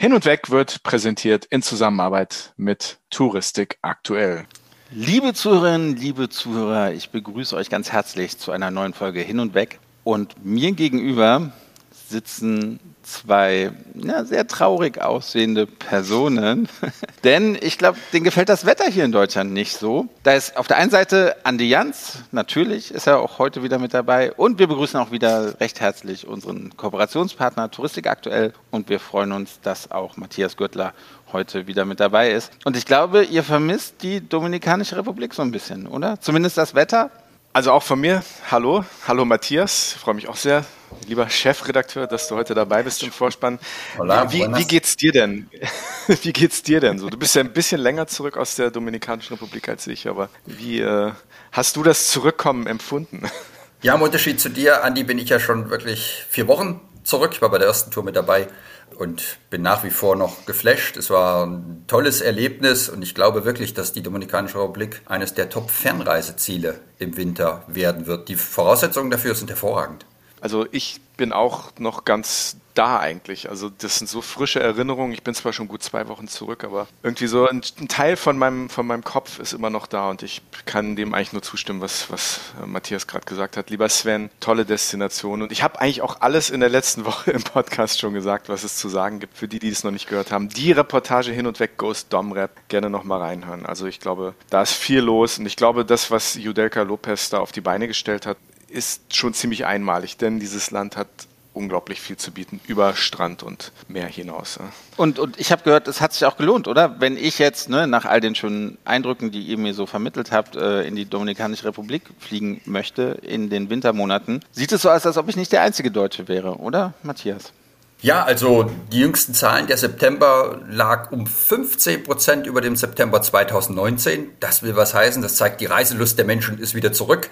Hin und Weg wird präsentiert in Zusammenarbeit mit Touristik aktuell. Liebe Zuhörerinnen, liebe Zuhörer, ich begrüße euch ganz herzlich zu einer neuen Folge Hin und Weg. Und mir gegenüber sitzen zwei ja, sehr traurig aussehende Personen. Denn ich glaube, denen gefällt das Wetter hier in Deutschland nicht so. Da ist auf der einen Seite Andi Jans, natürlich ist er auch heute wieder mit dabei. Und wir begrüßen auch wieder recht herzlich unseren Kooperationspartner Touristik aktuell. Und wir freuen uns, dass auch Matthias Gürtler heute wieder mit dabei ist. Und ich glaube, ihr vermisst die Dominikanische Republik so ein bisschen, oder? Zumindest das Wetter. Also auch von mir, hallo, hallo Matthias, ich freue mich auch sehr, lieber Chefredakteur, dass du heute dabei bist im Vorspann. Hola, wie, wie geht's dir denn? wie geht's dir denn so? Du bist ja ein bisschen länger zurück aus der Dominikanischen Republik als ich, aber wie äh, hast du das Zurückkommen empfunden? Ja, im Unterschied zu dir, Andi, bin ich ja schon wirklich vier Wochen zurück. Ich war bei der ersten Tour mit dabei und bin nach wie vor noch geflasht. Es war ein tolles Erlebnis und ich glaube wirklich, dass die Dominikanische Republik eines der Top-Fernreiseziele im Winter werden wird. Die Voraussetzungen dafür sind hervorragend. Also ich bin auch noch ganz da eigentlich. Also das sind so frische Erinnerungen. Ich bin zwar schon gut zwei Wochen zurück, aber irgendwie so ein, ein, Teil von meinem, von meinem Kopf ist immer noch da und ich kann dem eigentlich nur zustimmen, was, was äh, Matthias gerade gesagt hat. Lieber Sven, tolle Destination. Und ich habe eigentlich auch alles in der letzten Woche im Podcast schon gesagt, was es zu sagen gibt, für die, die es noch nicht gehört haben. Die Reportage hin und weg Ghost Dom Rap gerne nochmal reinhören. Also ich glaube, da ist viel los und ich glaube, das, was Judelka Lopez da auf die Beine gestellt hat, ist schon ziemlich einmalig, denn dieses Land hat unglaublich viel zu bieten über Strand und Meer hinaus. Ja. Und, und ich habe gehört, es hat sich auch gelohnt, oder? Wenn ich jetzt ne, nach all den schönen Eindrücken, die ihr mir so vermittelt habt, äh, in die Dominikanische Republik fliegen möchte in den Wintermonaten, sieht es so aus, als ob ich nicht der einzige Deutsche wäre, oder, Matthias? Ja, also die jüngsten Zahlen, der September lag um 15 Prozent über dem September 2019. Das will was heißen, das zeigt, die Reiselust der Menschen ist wieder zurück.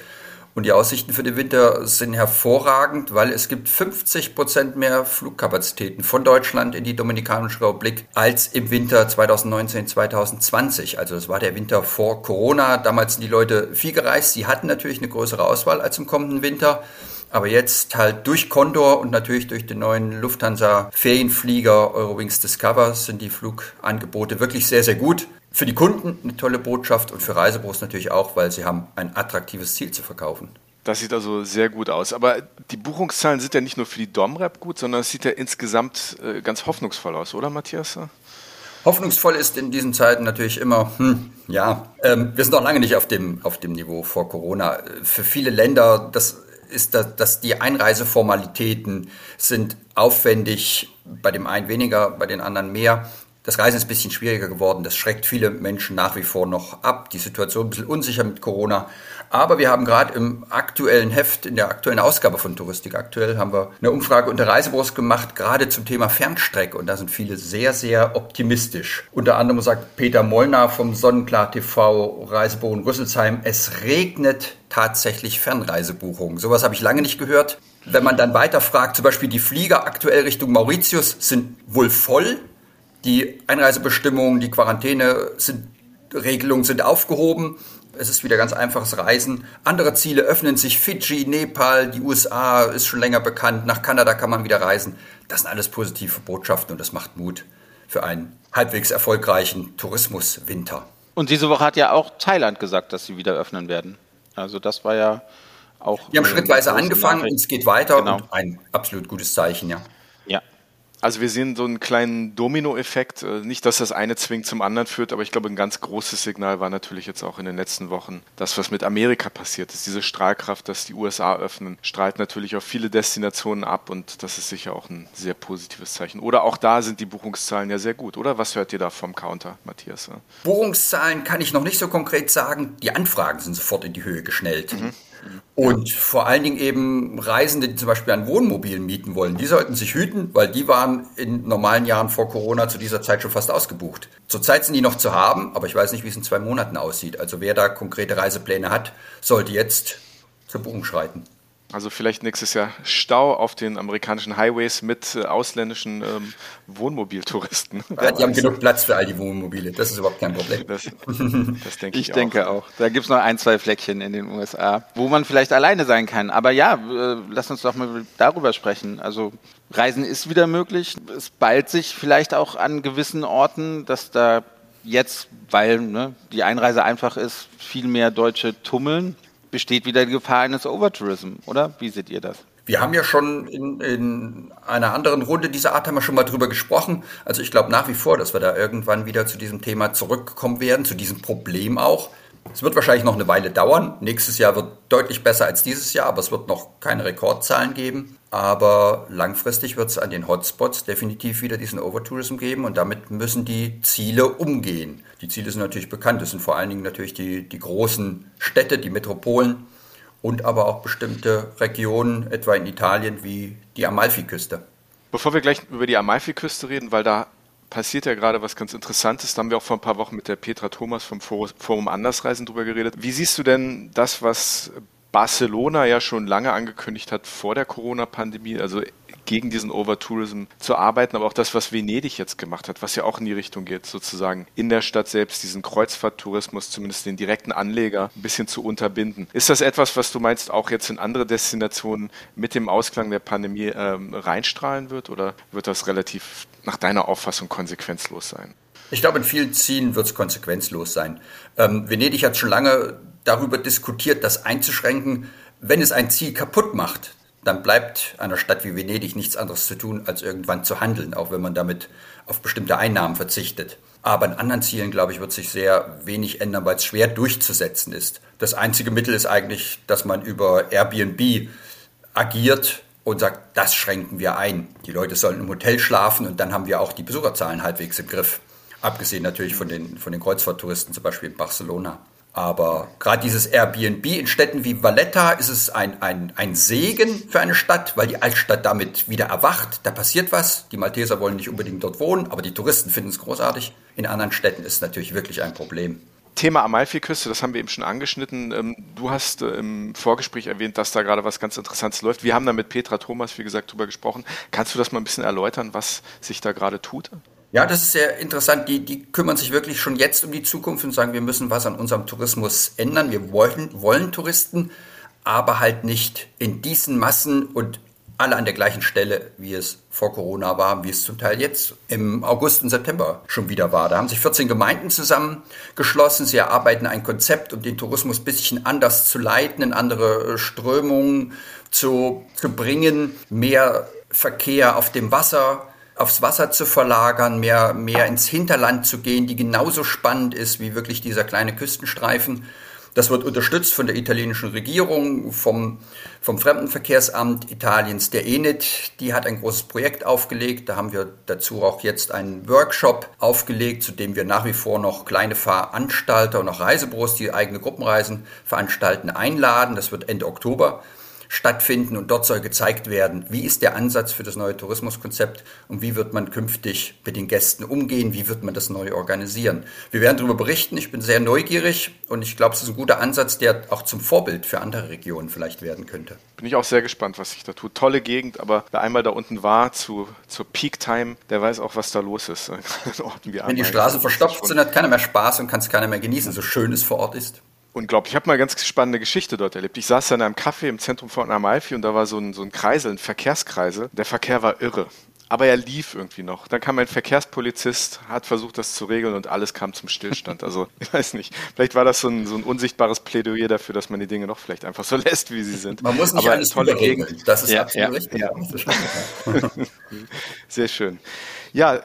Und die Aussichten für den Winter sind hervorragend, weil es gibt 50 Prozent mehr Flugkapazitäten von Deutschland in die Dominikanische Republik als im Winter 2019, 2020. Also das war der Winter vor Corona. Damals sind die Leute viel gereist. Sie hatten natürlich eine größere Auswahl als im kommenden Winter. Aber jetzt halt durch Condor und natürlich durch den neuen Lufthansa Ferienflieger Eurowings Discover sind die Flugangebote wirklich sehr, sehr gut. Für die Kunden eine tolle Botschaft und für Reisebüros natürlich auch, weil sie haben ein attraktives Ziel zu verkaufen. Das sieht also sehr gut aus. Aber die Buchungszahlen sind ja nicht nur für die Domrep gut, sondern es sieht ja insgesamt äh, ganz hoffnungsvoll aus, oder Matthias? Hoffnungsvoll ist in diesen Zeiten natürlich immer, hm, ja, ähm, wir sind noch lange nicht auf dem, auf dem Niveau vor Corona. Für viele Länder, das ist, das, dass die Einreiseformalitäten sind aufwendig, bei dem einen weniger, bei den anderen mehr. Das Reisen ist ein bisschen schwieriger geworden. Das schreckt viele Menschen nach wie vor noch ab. Die Situation ein bisschen unsicher mit Corona. Aber wir haben gerade im aktuellen Heft, in der aktuellen Ausgabe von Touristik aktuell, haben wir eine Umfrage unter Reisebüros gemacht, gerade zum Thema Fernstrecke. Und da sind viele sehr, sehr optimistisch. Unter anderem sagt Peter Mollner vom Sonnenklar TV Reisebüro in Rüsselsheim, es regnet tatsächlich Fernreisebuchungen. Sowas habe ich lange nicht gehört. Wenn man dann weiter fragt, zum Beispiel die Flieger aktuell Richtung Mauritius sind wohl voll. Die Einreisebestimmungen, die Quarantäne sind, Regelungen sind aufgehoben. Es ist wieder ganz einfaches Reisen. Andere Ziele öffnen sich. Fidschi, Nepal, die USA ist schon länger bekannt. Nach Kanada kann man wieder reisen. Das sind alles positive Botschaften und das macht Mut für einen halbwegs erfolgreichen Tourismuswinter. Und diese Woche hat ja auch Thailand gesagt, dass sie wieder öffnen werden. Also das war ja auch. Wir haben schrittweise angefangen und es geht weiter genau. und ein absolut gutes Zeichen, ja. Also wir sehen so einen kleinen Dominoeffekt. Äh, nicht, dass das eine zwingend zum anderen führt, aber ich glaube, ein ganz großes Signal war natürlich jetzt auch in den letzten Wochen das, was mit Amerika passiert ist. Diese Strahlkraft, dass die USA öffnen, strahlt natürlich auf viele Destinationen ab und das ist sicher auch ein sehr positives Zeichen. Oder auch da sind die Buchungszahlen ja sehr gut, oder? Was hört ihr da vom Counter, Matthias? Buchungszahlen kann ich noch nicht so konkret sagen. Die Anfragen sind sofort in die Höhe geschnellt. Mhm. Und ja. vor allen Dingen eben Reisende, die zum Beispiel ein Wohnmobil mieten wollen, die sollten sich hüten, weil die waren in normalen Jahren vor Corona zu dieser Zeit schon fast ausgebucht. Zurzeit sind die noch zu haben, aber ich weiß nicht, wie es in zwei Monaten aussieht. Also wer da konkrete Reisepläne hat, sollte jetzt zur Buchung schreiten. Also vielleicht nächstes Jahr Stau auf den amerikanischen Highways mit äh, ausländischen ähm, Wohnmobiltouristen. Ja, die haben genug Platz für all die Wohnmobile. Das ist überhaupt kein Problem. Das, das denke ich, ich denke auch. Da gibt es noch ein, zwei Fleckchen in den USA, wo man vielleicht alleine sein kann. Aber ja, äh, lass uns doch mal darüber sprechen. Also Reisen ist wieder möglich. Es ballt sich vielleicht auch an gewissen Orten, dass da jetzt, weil ne, die Einreise einfach ist, viel mehr Deutsche tummeln besteht wieder die Gefahr eines Overtourism, oder? Wie seht ihr das? Wir haben ja schon in, in einer anderen Runde dieser Art haben wir schon mal drüber gesprochen. Also ich glaube nach wie vor, dass wir da irgendwann wieder zu diesem Thema zurückkommen werden, zu diesem Problem auch. Es wird wahrscheinlich noch eine Weile dauern. Nächstes Jahr wird deutlich besser als dieses Jahr, aber es wird noch keine Rekordzahlen geben. Aber langfristig wird es an den Hotspots definitiv wieder diesen Overtourism geben und damit müssen die Ziele umgehen. Die Ziele sind natürlich bekannt. Das sind vor allen Dingen natürlich die, die großen Städte, die Metropolen und aber auch bestimmte Regionen, etwa in Italien wie die Amalfiküste. Bevor wir gleich über die Amalfiküste reden, weil da passiert ja gerade was ganz Interessantes. Da haben wir auch vor ein paar Wochen mit der Petra Thomas vom Forum Andersreisen drüber geredet. Wie siehst du denn das, was Barcelona ja schon lange angekündigt hat vor der Corona-Pandemie, also gegen diesen Overtourism zu arbeiten, aber auch das, was Venedig jetzt gemacht hat, was ja auch in die Richtung geht, sozusagen in der Stadt selbst diesen Kreuzfahrttourismus, zumindest den direkten Anleger, ein bisschen zu unterbinden. Ist das etwas, was du meinst, auch jetzt in andere Destinationen mit dem Ausklang der Pandemie ähm, reinstrahlen wird oder wird das relativ nach deiner Auffassung konsequenzlos sein? Ich glaube, in vielen Zielen wird es konsequenzlos sein. Ähm, Venedig hat schon lange darüber diskutiert, das einzuschränken. Wenn es ein Ziel kaputt macht, dann bleibt einer Stadt wie Venedig nichts anderes zu tun, als irgendwann zu handeln, auch wenn man damit auf bestimmte Einnahmen verzichtet. Aber in anderen Zielen, glaube ich, wird sich sehr wenig ändern, weil es schwer durchzusetzen ist. Das einzige Mittel ist eigentlich, dass man über Airbnb agiert und sagt, das schränken wir ein. Die Leute sollen im Hotel schlafen und dann haben wir auch die Besucherzahlen halbwegs im Griff. Abgesehen natürlich von den, von den Kreuzfahrttouristen, zum Beispiel in Barcelona. Aber gerade dieses Airbnb in Städten wie Valletta ist es ein, ein, ein Segen für eine Stadt, weil die Altstadt damit wieder erwacht. Da passiert was. Die Malteser wollen nicht unbedingt dort wohnen, aber die Touristen finden es großartig. In anderen Städten ist es natürlich wirklich ein Problem. Thema Amalfiküste, das haben wir eben schon angeschnitten. Ähm, du hast äh, im Vorgespräch erwähnt, dass da gerade was ganz Interessantes läuft. Wir haben da mit Petra Thomas, wie gesagt, drüber gesprochen. Kannst du das mal ein bisschen erläutern, was sich da gerade tut? Ja, das ist sehr interessant. Die, die kümmern sich wirklich schon jetzt um die Zukunft und sagen, wir müssen was an unserem Tourismus ändern. Wir wollen, wollen Touristen, aber halt nicht in diesen Massen und alle an der gleichen Stelle, wie es vor Corona war, wie es zum Teil jetzt im August und September schon wieder war. Da haben sich 14 Gemeinden zusammengeschlossen. Sie erarbeiten ein Konzept, um den Tourismus ein bisschen anders zu leiten, in andere Strömungen zu, zu bringen, mehr Verkehr auf dem Wasser aufs Wasser zu verlagern, mehr, mehr ins Hinterland zu gehen, die genauso spannend ist wie wirklich dieser kleine Küstenstreifen. Das wird unterstützt von der italienischen Regierung, vom, vom Fremdenverkehrsamt Italiens, der ENIT. Die hat ein großes Projekt aufgelegt. Da haben wir dazu auch jetzt einen Workshop aufgelegt, zu dem wir nach wie vor noch kleine Veranstalter und auch Reisebüros, die eigene Gruppenreisen veranstalten, einladen. Das wird Ende Oktober stattfinden und dort soll gezeigt werden, wie ist der Ansatz für das neue Tourismuskonzept und wie wird man künftig mit den Gästen umgehen, wie wird man das neu organisieren. Wir werden darüber berichten, ich bin sehr neugierig und ich glaube, es ist ein guter Ansatz, der auch zum Vorbild für andere Regionen vielleicht werden könnte. Bin ich auch sehr gespannt, was sich da tut. Tolle Gegend, aber wer einmal da unten war zu, zur Peak Time, der weiß auch, was da los ist. Wenn die Straßen verstopft sind, hat keiner mehr Spaß und kann es keiner mehr genießen, so schön es vor Ort ist unglaublich. Ich habe mal eine ganz spannende Geschichte dort erlebt. Ich saß in einem Café im Zentrum von Amalfi und da war so ein, so ein Kreisel, ein Verkehrskreisel. Der Verkehr war irre. Aber er lief irgendwie noch. Dann kam ein Verkehrspolizist, hat versucht, das zu regeln und alles kam zum Stillstand. Also, ich weiß nicht. Vielleicht war das so ein, so ein unsichtbares Plädoyer dafür, dass man die Dinge noch vielleicht einfach so lässt, wie sie sind. Man muss nicht Aber alles tolle Gegend. Das ist ja, absolut ja, richtig. Ja. Sehr schön. Ja,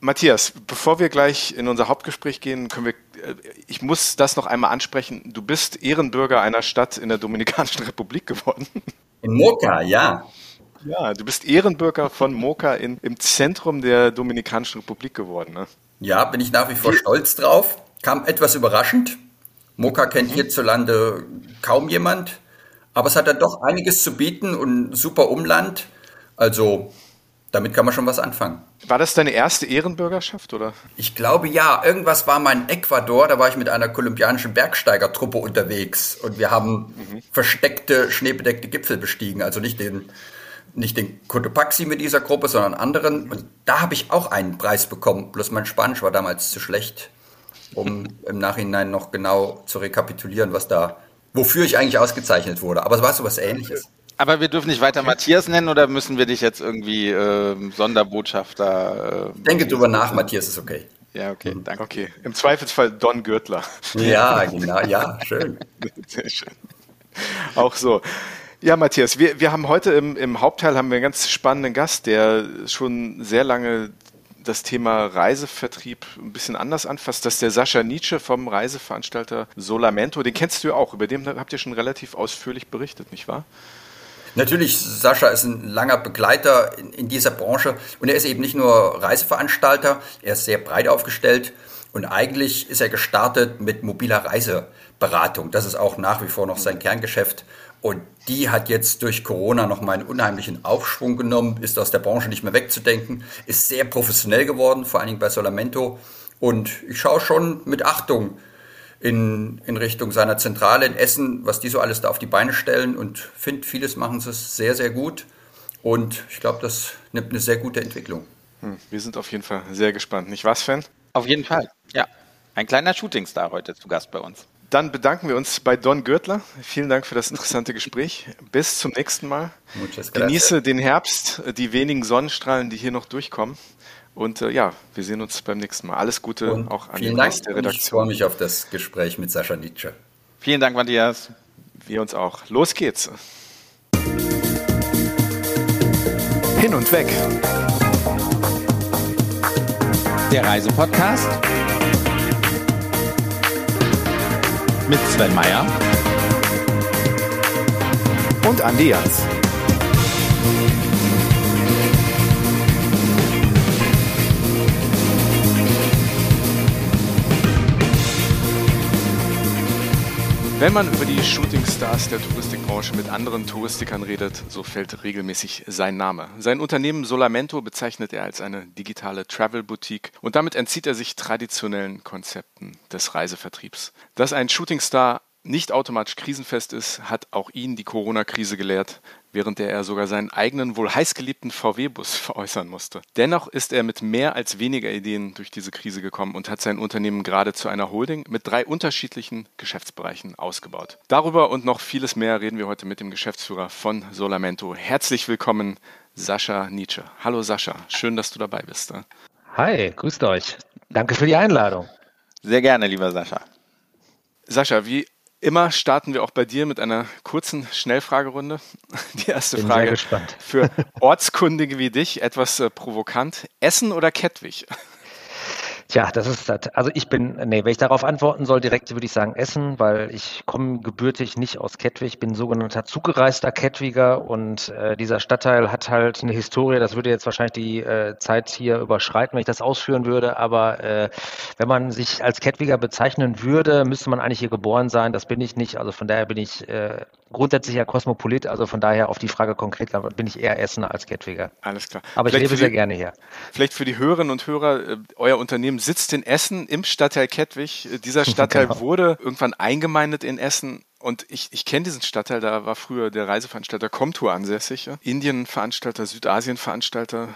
Matthias, bevor wir gleich in unser Hauptgespräch gehen, können wir, äh, ich muss das noch einmal ansprechen. Du bist Ehrenbürger einer Stadt in der Dominikanischen Republik geworden. In Moca, ja. Ja, du bist Ehrenbürger von Moca in, im Zentrum der Dominikanischen Republik geworden. Ne? Ja, bin ich nach wie vor stolz drauf. Kam etwas überraschend. Moca kennt mhm. hierzulande kaum jemand, aber es hat dann doch einiges zu bieten und super Umland. Also damit kann man schon was anfangen. War das deine erste Ehrenbürgerschaft, oder? Ich glaube ja. Irgendwas war mal in Ecuador, da war ich mit einer kolumbianischen Bergsteigertruppe unterwegs und wir haben mhm. versteckte, schneebedeckte Gipfel bestiegen. Also nicht den, nicht den Cotopaxi mit dieser Gruppe, sondern anderen. Und da habe ich auch einen Preis bekommen. Bloß mein Spanisch war damals zu schlecht, um im Nachhinein noch genau zu rekapitulieren, was da, wofür ich eigentlich ausgezeichnet wurde. Aber es war so was ähnliches. Aber wir dürfen nicht weiter Matthias nennen oder müssen wir dich jetzt irgendwie äh, Sonderbotschafter? Äh, Denke drüber nach, Matthias ist okay. Ja, okay, mhm. danke. Okay, im Zweifelsfall Don Gürtler. Ja, genau, ja, schön. Sehr schön. Auch so. Ja, Matthias, wir, wir haben heute im, im Hauptteil haben wir einen ganz spannenden Gast, der schon sehr lange das Thema Reisevertrieb ein bisschen anders anfasst. Das ist der Sascha Nietzsche vom Reiseveranstalter Solamento. Den kennst du ja auch. Über den habt ihr schon relativ ausführlich berichtet, nicht wahr? Natürlich, Sascha ist ein langer Begleiter in, in, dieser Branche und er ist eben nicht nur Reiseveranstalter, er ist sehr breit aufgestellt und eigentlich ist er gestartet mit mobiler Reiseberatung. Das ist auch nach wie vor noch sein Kerngeschäft und die hat jetzt durch Corona nochmal einen unheimlichen Aufschwung genommen, ist aus der Branche nicht mehr wegzudenken, ist sehr professionell geworden, vor allen Dingen bei Solamento und ich schaue schon mit Achtung in, in Richtung seiner Zentrale in Essen, was die so alles da auf die Beine stellen und finde, vieles machen sie sehr, sehr gut. Und ich glaube, das nimmt eine sehr gute Entwicklung. Hm, wir sind auf jeden Fall sehr gespannt. Nicht was, Fan? Auf jeden Fall, ja. Ein kleiner Shootingstar heute zu Gast bei uns. Dann bedanken wir uns bei Don Gürtler. Vielen Dank für das interessante Gespräch. Bis zum nächsten Mal. Genieße den Herbst, die wenigen Sonnenstrahlen, die hier noch durchkommen. Und äh, ja, wir sehen uns beim nächsten Mal. Alles Gute und auch an den Rest der Redaktion. Ich freue mich auf das Gespräch mit Sascha Nietzsche. Vielen Dank, Matthias. Wir uns auch. Los geht's. Hin und weg. Der Reisepodcast mit Sven Meyer und Andi Jans. Wenn man über die Shootingstars der Touristikbranche mit anderen Touristikern redet, so fällt regelmäßig sein Name. Sein Unternehmen Solamento bezeichnet er als eine digitale Travel Boutique und damit entzieht er sich traditionellen Konzepten des Reisevertriebs. Dass ein Shootingstar nicht automatisch krisenfest ist, hat auch ihn die Corona-Krise gelehrt während der er sogar seinen eigenen wohl heißgeliebten VW-Bus veräußern musste. Dennoch ist er mit mehr als weniger Ideen durch diese Krise gekommen und hat sein Unternehmen gerade zu einer Holding mit drei unterschiedlichen Geschäftsbereichen ausgebaut. Darüber und noch vieles mehr reden wir heute mit dem Geschäftsführer von Solamento. Herzlich willkommen, Sascha Nietzsche. Hallo Sascha, schön, dass du dabei bist. Hi, grüßt euch. Danke für die Einladung. Sehr gerne, lieber Sascha. Sascha, wie Immer starten wir auch bei dir mit einer kurzen Schnellfragerunde. Die erste Bin Frage für Ortskundige wie dich, etwas äh, provokant. Essen oder Kettwig? Tja, das ist das. Also ich bin, nee, wenn ich darauf antworten soll, direkt würde ich sagen Essen, weil ich komme gebürtig nicht aus Kettwig, bin sogenannter zugereister Kettwiger und äh, dieser Stadtteil hat halt eine Historie, das würde jetzt wahrscheinlich die äh, Zeit hier überschreiten, wenn ich das ausführen würde, aber äh, wenn man sich als Kettwiger bezeichnen würde, müsste man eigentlich hier geboren sein, das bin ich nicht, also von daher bin ich äh, grundsätzlich ja Kosmopolit, also von daher auf die Frage konkret bin ich eher Essener als Kettwiger. Alles klar. Aber vielleicht ich lebe sehr gerne hier. Vielleicht für die Hörerinnen und Hörer, äh, euer Unternehmen sitzt in Essen im Stadtteil Kettwig. Äh, dieser Stadtteil genau. wurde irgendwann eingemeindet in Essen. Und ich, ich kenne diesen Stadtteil, da war früher der Reiseveranstalter Comtour ansässig, Indien-Veranstalter, Südasien-Veranstalter,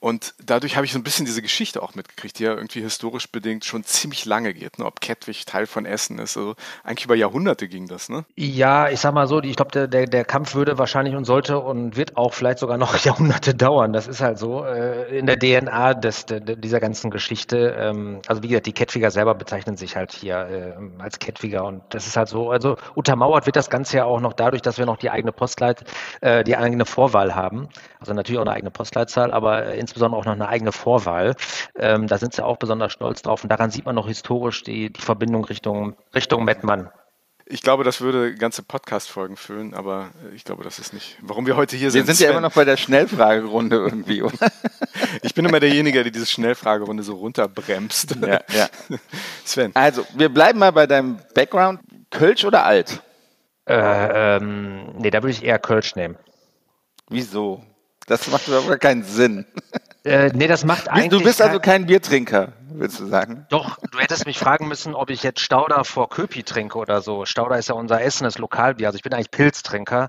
und dadurch habe ich so ein bisschen diese Geschichte auch mitgekriegt, die ja irgendwie historisch bedingt schon ziemlich lange geht, ne? ob Kettwig Teil von Essen ist. Also eigentlich über Jahrhunderte ging das, ne? Ja, ich sag mal so, ich glaube, der, der, Kampf würde wahrscheinlich und sollte und wird auch vielleicht sogar noch Jahrhunderte dauern. Das ist halt so äh, in der DNA des, der, dieser ganzen Geschichte. Ähm, also wie gesagt, die Kettwiger selber bezeichnen sich halt hier äh, als Kettwiger und das ist halt so. Also untermauert wird das Ganze ja auch noch dadurch, dass wir noch die eigene Postleit, äh, die eigene Vorwahl haben. Also natürlich auch eine eigene Postleitzahl, aber in insbesondere auch noch eine eigene Vorwahl. Ähm, da sind sie auch besonders stolz drauf und daran sieht man noch historisch die, die Verbindung Richtung, Richtung Mettmann. Ich glaube, das würde ganze Podcast-Folgen füllen, aber ich glaube, das ist nicht, warum wir heute hier sind. Wir sind ja immer noch bei der Schnellfragerunde irgendwie, oder? ich bin immer derjenige, der diese Schnellfragerunde so runterbremst. Ja, ja. Sven. Also, wir bleiben mal bei deinem Background. Kölsch oder alt? Äh, ähm, nee, da würde ich eher Kölsch nehmen. Wieso? Das macht überhaupt keinen Sinn. Äh, nee, das macht eigentlich. Du bist also kein Biertrinker, willst du sagen? Doch, du hättest mich fragen müssen, ob ich jetzt Stauder vor Köpi trinke oder so. Stauder ist ja unser essenes Lokalbier. Also ich bin eigentlich Pilztrinker.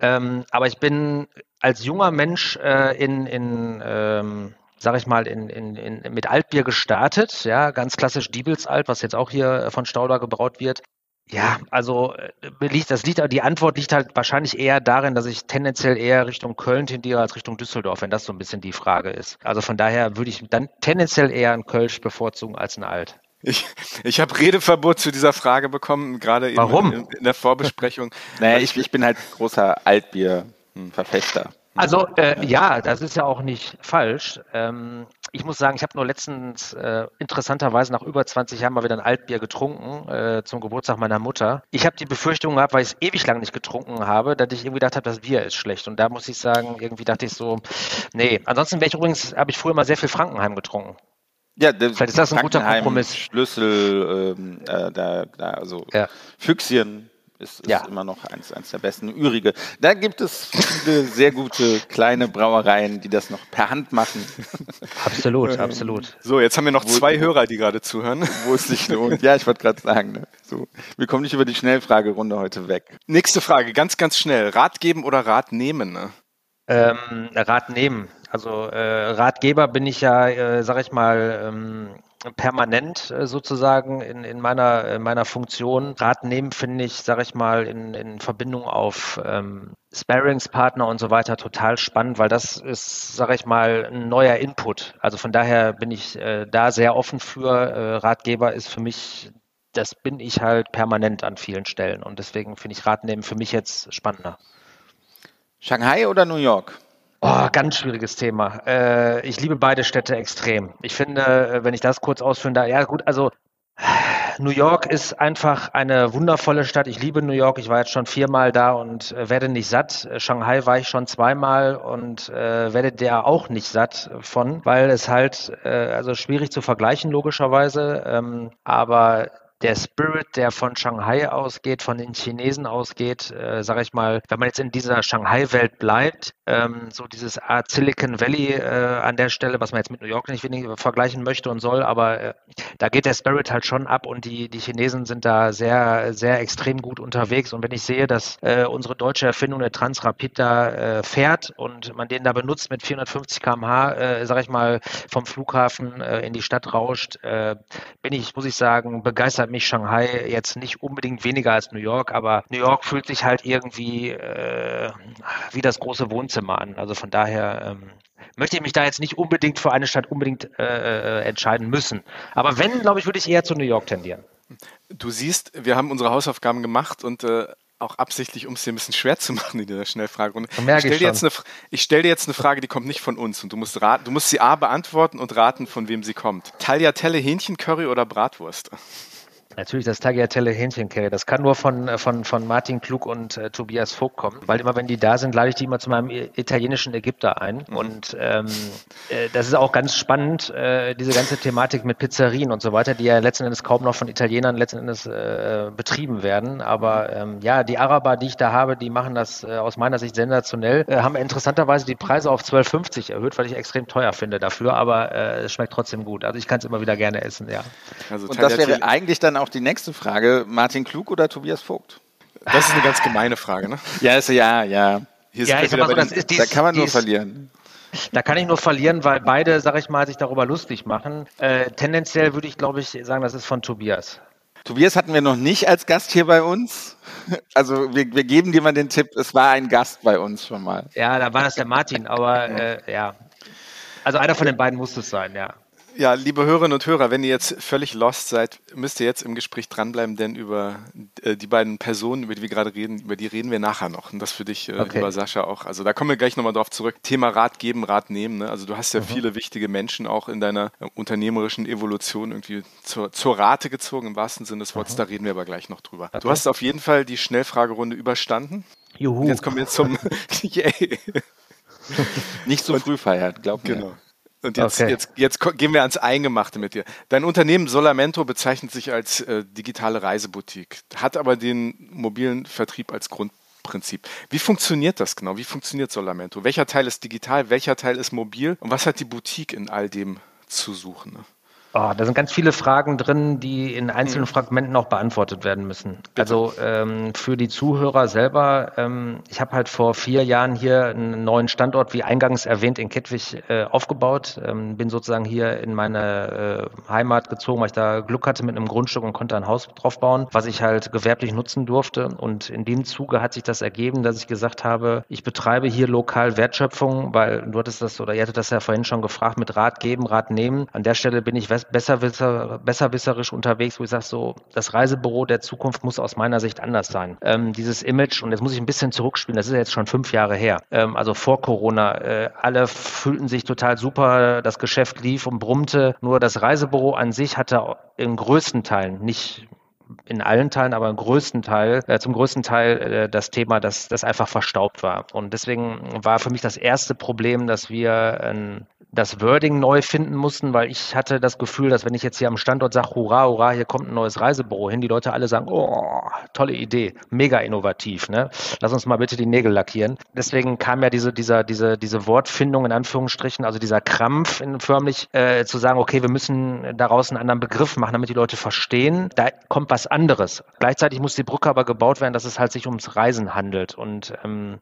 Ähm, aber ich bin als junger Mensch äh, in, in ähm, sag ich mal, in, in, in, mit Altbier gestartet, ja, ganz klassisch Diebelsalt, was jetzt auch hier von Stauder gebraut wird. Ja, also äh, liegt, das liegt, die Antwort liegt halt wahrscheinlich eher darin, dass ich tendenziell eher Richtung Köln tendiere als Richtung Düsseldorf, wenn das so ein bisschen die Frage ist. Also von daher würde ich dann tendenziell eher ein Kölsch bevorzugen als ein Alt. Ich, ich habe Redeverbot zu dieser Frage bekommen, gerade in, in, in, der Vorbesprechung. naja, ich, ich bin halt großer Altbier-Verfechter. Also äh, ja, das ist ja auch nicht falsch. Ähm, ich muss sagen, ich habe nur letztens äh, interessanterweise nach über 20 Jahren mal wieder ein Altbier getrunken äh, zum Geburtstag meiner Mutter. Ich habe die Befürchtung gehabt, weil ich es ewig lang nicht getrunken habe, dass ich irgendwie gedacht habe, das Bier ist schlecht. Und da muss ich sagen, irgendwie dachte ich so, nee. Ansonsten wäre ich übrigens, habe ich früher mal sehr viel Frankenheim getrunken. Ja, Vielleicht ist das ein guter Kompromiss. Schlüssel, ähm, äh, da, da, also ja. Füchschen ist, ist ja. immer noch eins, eins der besten. Ürige. Da gibt es viele sehr gute kleine Brauereien, die das noch per Hand machen. Absolut, ähm, absolut. So, jetzt haben wir noch wo, zwei Hörer, die gerade zuhören. Wo es sich lohnt. Ja, ich wollte gerade sagen. Ne? So, wir kommen nicht über die Schnellfragerunde heute weg. Nächste Frage, ganz, ganz schnell. Rat geben oder Rat nehmen? Ne? Ähm, Rat nehmen. Also äh, Ratgeber bin ich ja, äh, sag ich mal, ähm, permanent äh, sozusagen in, in, meiner, in meiner Funktion. Rat nehmen finde ich, sage ich mal, in, in Verbindung auf ähm, Sparingspartner und so weiter total spannend, weil das ist, sage ich mal, ein neuer Input. Also von daher bin ich äh, da sehr offen für. Äh, Ratgeber ist für mich, das bin ich halt permanent an vielen Stellen und deswegen finde ich Rat nehmen für mich jetzt spannender. Shanghai oder New York? Oh, ganz schwieriges Thema. Äh, ich liebe beide Städte extrem. Ich finde, äh, wenn ich das kurz ausführen darf, ja gut, also New York ist einfach eine wundervolle Stadt. Ich liebe New York. Ich war jetzt schon viermal da und äh, werde nicht satt. Shanghai war ich schon zweimal und äh, werde der auch nicht satt von, weil es halt äh, also schwierig zu vergleichen logischerweise. Ähm, aber der Spirit, der von Shanghai ausgeht, von den Chinesen ausgeht, äh, sage ich mal, wenn man jetzt in dieser Shanghai-Welt bleibt, ähm, so dieses Art Silicon Valley äh, an der Stelle, was man jetzt mit New York nicht wenig vergleichen möchte und soll, aber äh, da geht der Spirit halt schon ab und die, die Chinesen sind da sehr, sehr extrem gut unterwegs. Und wenn ich sehe, dass äh, unsere deutsche Erfindung der Transrapid da äh, fährt und man den da benutzt mit 450 km/h, äh, sage ich mal, vom Flughafen äh, in die Stadt rauscht, äh, bin ich, muss ich sagen, begeistert begeistert mich Shanghai jetzt nicht unbedingt weniger als New York, aber New York fühlt sich halt irgendwie äh, wie das große Wohnzimmer an. Also von daher ähm, möchte ich mich da jetzt nicht unbedingt für eine Stadt unbedingt äh, äh entscheiden müssen. Aber wenn, glaube ich, würde ich eher zu New York tendieren. Du siehst, wir haben unsere Hausaufgaben gemacht und äh, auch absichtlich, um es dir ein bisschen schwer zu machen in dieser Schnellfragerunde. Ich stelle dir, stell dir jetzt eine Frage, die kommt nicht von uns und du musst, raten, du musst sie A beantworten und raten, von wem sie kommt. Tagliatelle, Hähnchencurry oder Bratwurst? Natürlich das Tagliatelle Hähnchencurry. Das kann nur von, äh, von, von Martin Klug und äh, Tobias Vogt kommen, weil immer, wenn die da sind, lade ich die immer zu meinem italienischen Ägypter ein. Mhm. Und ähm, äh, das ist auch ganz spannend, äh, diese ganze Thematik mit Pizzerien und so weiter, die ja letzten Endes kaum noch von Italienern letzten Endes äh, betrieben werden. Aber ähm, ja, die Araber, die ich da habe, die machen das äh, aus meiner Sicht sensationell, äh, haben interessanterweise die Preise auf 12,50 erhöht, weil ich extrem teuer finde dafür, aber äh, es schmeckt trotzdem gut. Also ich kann es immer wieder gerne essen, ja. Also und das wäre eigentlich dann auch auch die nächste Frage. Martin Klug oder Tobias Vogt? Das ist eine ganz gemeine Frage, ne? Ja, ist, ja, ja. Hier ja, ich sag mal so, das ist dies, da kann man nur dies, verlieren. Da kann ich nur verlieren, weil beide, sag ich mal, sich darüber lustig machen. Äh, tendenziell würde ich, glaube ich, sagen, das ist von Tobias. Tobias hatten wir noch nicht als Gast hier bei uns. Also wir, wir geben dir mal den Tipp, es war ein Gast bei uns schon mal. Ja, da war das der Martin, aber äh, ja. Also einer von den beiden muss es sein, ja. Ja, liebe Hörerinnen und Hörer, wenn ihr jetzt völlig lost seid, müsst ihr jetzt im Gespräch dranbleiben, denn über äh, die beiden Personen, über die wir gerade reden, über die reden wir nachher noch. Und das für dich, äh, okay. lieber Sascha, auch. Also da kommen wir gleich nochmal drauf zurück. Thema Rat geben, Rat nehmen. Ne? Also du hast ja mhm. viele wichtige Menschen auch in deiner äh, unternehmerischen Evolution irgendwie zur, zur Rate gezogen, im wahrsten Sinne des Wortes. Mhm. Da reden wir aber gleich noch drüber. Okay. Du hast auf jeden Fall die Schnellfragerunde überstanden. Juhu. Und jetzt kommen wir zum. Nicht so früh feiern, glaub mir. Genau. Und jetzt, okay. jetzt, jetzt gehen wir ans Eingemachte mit dir. Dein Unternehmen Solamento bezeichnet sich als äh, digitale Reiseboutique, hat aber den mobilen Vertrieb als Grund, Prinzip. Wie funktioniert das genau? Wie funktioniert Solamento? Welcher Teil ist digital, welcher Teil ist mobil und was hat die Boutique in all dem zu suchen? Ne? Oh, da sind ganz viele Fragen drin, die in einzelnen hm. Fragmenten auch beantwortet werden müssen. Bitte. Also ähm, für die Zuhörer selber, ähm, ich habe halt vor vier Jahren hier einen neuen Standort, wie eingangs erwähnt, in Kettwig äh, aufgebaut. Ähm, bin sozusagen hier in meine äh, Heimat gezogen, weil ich da Glück hatte mit einem Grundstück und konnte ein Haus drauf bauen, was ich halt gewerblich nutzen durfte. Und in dem Zuge hat sich das ergeben, dass ich gesagt habe, ich betreibe hier lokal Wertschöpfung, weil du hattest das oder ihr hattet das ja vorhin schon gefragt, mit Rat geben, Rat nehmen. An der Stelle bin ich besserwisser, besserwisserisch unterwegs, wo ich sage, so, das Reisebüro der Zukunft muss aus meiner Sicht anders sein. Ähm, dieses Image, und jetzt muss ich ein bisschen zurückspielen, das ist ja jetzt schon fünf Jahre her, ähm, also vor Corona, äh, alle fühlten sich total super, das Geschäft lief und brummte, nur das Reisebüro an sich hatte in größten Teilen, nicht in allen Teilen, aber im größten Teil, äh, zum größten Teil äh, das Thema, dass das einfach verstaubt war. Und deswegen war für mich das erste Problem, dass wir ein das Wording neu finden mussten, weil ich hatte das Gefühl, dass wenn ich jetzt hier am Standort sage, hurra, hurra, hier kommt ein neues Reisebüro hin, die Leute alle sagen, oh, tolle Idee, mega innovativ, ne? Lass uns mal bitte die Nägel lackieren. Deswegen kam ja diese, dieser, diese, diese Wortfindung in Anführungsstrichen, also dieser Krampf in, förmlich äh, zu sagen, okay, wir müssen daraus einen anderen Begriff machen, damit die Leute verstehen. Da kommt was anderes. Gleichzeitig muss die Brücke aber gebaut werden, dass es halt sich ums Reisen handelt. Und ähm,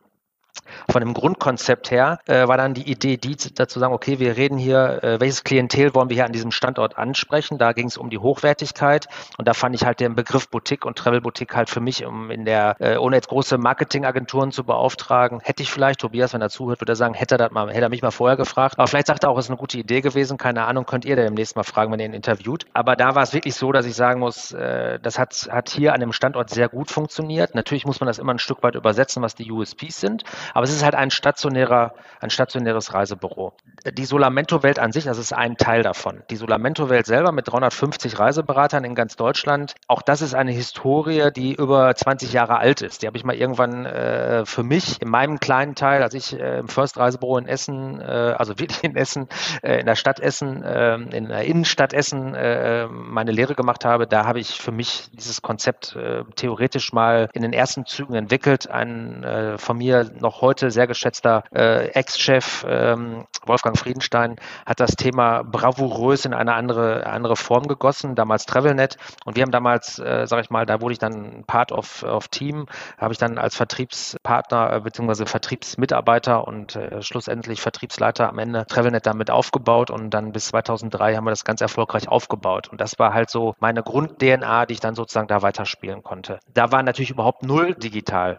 von dem Grundkonzept her äh, war dann die Idee, die dazu sagen, okay, wir reden hier, äh, welches Klientel wollen wir hier an diesem Standort ansprechen? Da ging es um die Hochwertigkeit und da fand ich halt den Begriff Boutique und Travel Boutique halt für mich, um in der, äh, ohne jetzt große Marketingagenturen zu beauftragen, hätte ich vielleicht, Tobias, wenn er zuhört, würde er sagen, hätte er, mal, hätte er mich mal vorher gefragt. Aber vielleicht sagt er auch, es ist eine gute Idee gewesen, keine Ahnung, könnt ihr demnächst mal fragen, wenn ihr ihn interviewt. Aber da war es wirklich so, dass ich sagen muss, äh, das hat, hat hier an dem Standort sehr gut funktioniert. Natürlich muss man das immer ein Stück weit übersetzen, was die USPs sind. Aber es ist halt ein stationärer, ein stationäres Reisebüro. Die Solamento-Welt an sich, das ist ein Teil davon. Die Solamento-Welt selber mit 350 Reiseberatern in ganz Deutschland, auch das ist eine Historie, die über 20 Jahre alt ist. Die habe ich mal irgendwann äh, für mich in meinem kleinen Teil, als ich äh, im First Reisebüro in Essen, äh, also wirklich in Essen, äh, in der Stadt Essen, äh, in der Innenstadt Essen äh, meine Lehre gemacht habe, da habe ich für mich dieses Konzept theoretisch mal in den ersten Zügen entwickelt. Ein von mir noch auch heute sehr geschätzter äh, Ex-Chef ähm, Wolfgang Friedenstein hat das Thema bravourös in eine andere, andere Form gegossen, damals TravelNet. Und wir haben damals, äh, sage ich mal, da wurde ich dann Part of, of Team, habe ich dann als Vertriebspartner äh, bzw. Vertriebsmitarbeiter und äh, schlussendlich Vertriebsleiter am Ende TravelNet damit aufgebaut und dann bis 2003 haben wir das ganz erfolgreich aufgebaut. Und das war halt so meine Grund-DNA, die ich dann sozusagen da weiterspielen konnte. Da war natürlich überhaupt null digital.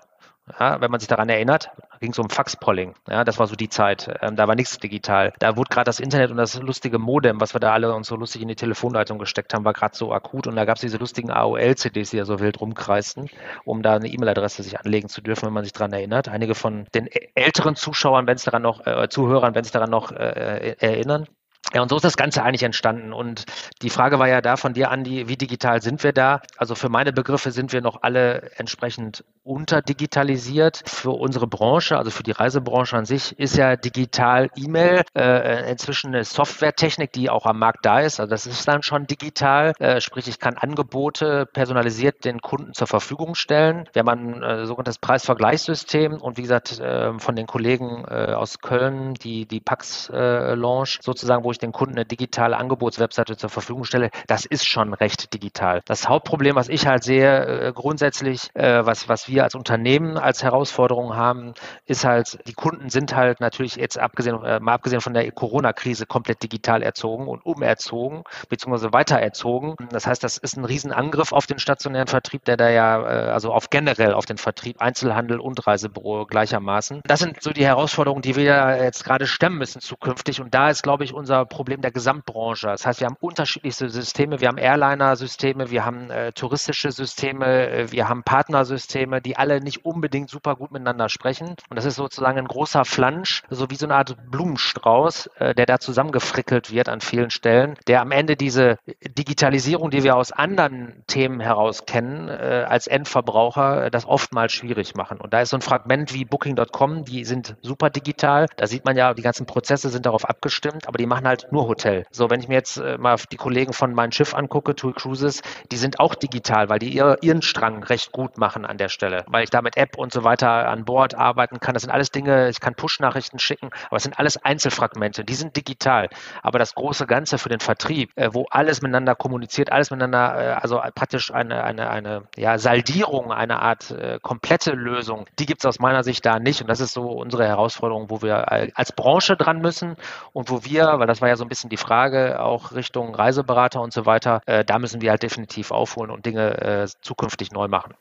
Ja, wenn man sich daran erinnert, ging es um Faxpolling. Ja, das war so die Zeit. Ähm, da war nichts digital. Da wurde gerade das Internet und das lustige Modem, was wir da alle uns so lustig in die Telefonleitung gesteckt haben, war gerade so akut. Und da gab es diese lustigen AOL-CDs, die ja so wild rumkreisten, um da eine E-Mail-Adresse sich anlegen zu dürfen, wenn man sich daran erinnert. Einige von den älteren Zuschauern, wenn es daran noch, äh, Zuhörern, wenn es daran noch äh, erinnern. Ja, und so ist das Ganze eigentlich entstanden. Und die Frage war ja da von dir, Andi, wie digital sind wir da? Also für meine Begriffe sind wir noch alle entsprechend unterdigitalisiert. Für unsere Branche, also für die Reisebranche an sich, ist ja digital E-Mail äh, inzwischen eine Softwaretechnik, die auch am Markt da ist. Also das ist dann schon digital. Äh, sprich, ich kann Angebote personalisiert den Kunden zur Verfügung stellen. Wir haben ein äh, sogenanntes Preisvergleichssystem und wie gesagt, äh, von den Kollegen äh, aus Köln, die, die Pax äh, sozusagen, wo ich den Kunden eine digitale Angebotswebseite zur Verfügung stelle, das ist schon recht digital. Das Hauptproblem, was ich halt sehe, äh, grundsätzlich, äh, was, was wir als Unternehmen als Herausforderung haben, ist halt, die Kunden sind halt natürlich jetzt abgesehen, äh, mal abgesehen von der Corona-Krise komplett digital erzogen und umerzogen, beziehungsweise weitererzogen. Das heißt, das ist ein Riesenangriff auf den stationären Vertrieb, der da ja, also auf generell auf den Vertrieb, Einzelhandel und Reisebüro gleichermaßen. Das sind so die Herausforderungen, die wir jetzt gerade stemmen müssen zukünftig. Und da ist, glaube ich, unser Problem der Gesamtbranche. Das heißt, wir haben unterschiedlichste Systeme. Wir haben Airliner-Systeme, wir haben äh, touristische Systeme, äh, wir haben Partnersysteme, die alle nicht unbedingt super gut miteinander sprechen. Und das ist sozusagen ein großer Flansch, so wie so eine Art Blumenstrauß, äh, der da zusammengefrickelt wird an vielen Stellen, der am Ende diese Digitalisierung, die wir aus anderen Themen heraus kennen, äh, als Endverbraucher, äh, das oftmals schwierig machen. Und da ist so ein Fragment wie Booking.com, die sind super digital. Da sieht man ja, die ganzen Prozesse sind darauf abgestimmt, aber die machen halt halt nur Hotel. So, wenn ich mir jetzt äh, mal die Kollegen von meinem Schiff angucke, TUI Cruises, die sind auch digital, weil die ihr, ihren Strang recht gut machen an der Stelle, weil ich da mit App und so weiter an Bord arbeiten kann. Das sind alles Dinge, ich kann Push-Nachrichten schicken, aber es sind alles Einzelfragmente, die sind digital. Aber das große Ganze für den Vertrieb, äh, wo alles miteinander kommuniziert, alles miteinander, äh, also praktisch eine, eine, eine ja, Saldierung, eine Art äh, komplette Lösung, die gibt es aus meiner Sicht da nicht. Und das ist so unsere Herausforderung, wo wir als Branche dran müssen und wo wir, weil das war ja so ein bisschen die Frage, auch Richtung Reiseberater und so weiter, äh, da müssen wir halt definitiv aufholen und Dinge äh, zukünftig neu machen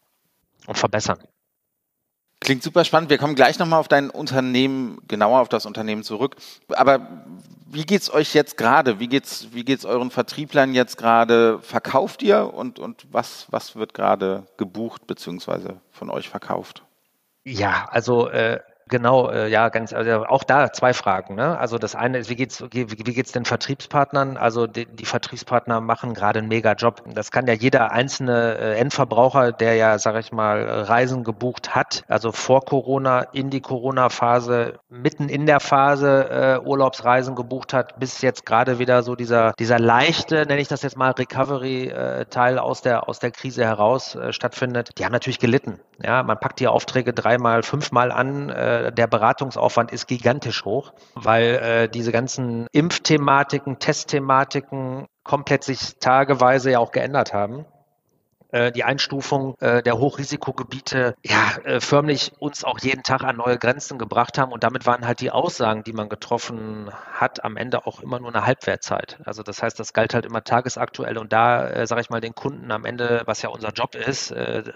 und verbessern. Klingt super spannend. Wir kommen gleich nochmal auf dein Unternehmen, genauer auf das Unternehmen zurück. Aber wie geht es euch jetzt gerade? Wie geht's, wie geht's euren Vertrieblern jetzt gerade? Verkauft ihr und, und was, was wird gerade gebucht bzw. von euch verkauft? Ja, also äh, Genau, äh, ja, ganz, also auch da zwei Fragen. Ne? Also das eine ist, wie geht's, wie, wie geht's den Vertriebspartnern? Also die, die Vertriebspartner machen gerade einen mega Job. Das kann ja jeder einzelne äh, Endverbraucher, der ja, sage ich mal, Reisen gebucht hat, also vor Corona, in die Corona-Phase, mitten in der Phase äh, Urlaubsreisen gebucht hat, bis jetzt gerade wieder so dieser, dieser leichte, nenne ich das jetzt mal, Recovery-Teil aus der, aus der Krise heraus äh, stattfindet. Die haben natürlich gelitten. Ja, man packt die Aufträge dreimal, fünfmal an. Der Beratungsaufwand ist gigantisch hoch, weil äh, diese ganzen Impfthematiken, Testthematiken komplett sich tageweise ja auch geändert haben. Äh, die Einstufung äh, der Hochrisikogebiete ja äh, förmlich uns auch jeden Tag an neue Grenzen gebracht haben. Und damit waren halt die Aussagen, die man getroffen hat, am Ende auch immer nur eine Halbwertzeit. Also das heißt, das galt halt immer tagesaktuell und da, äh, sage ich mal, den Kunden am Ende, was ja unser Job ist,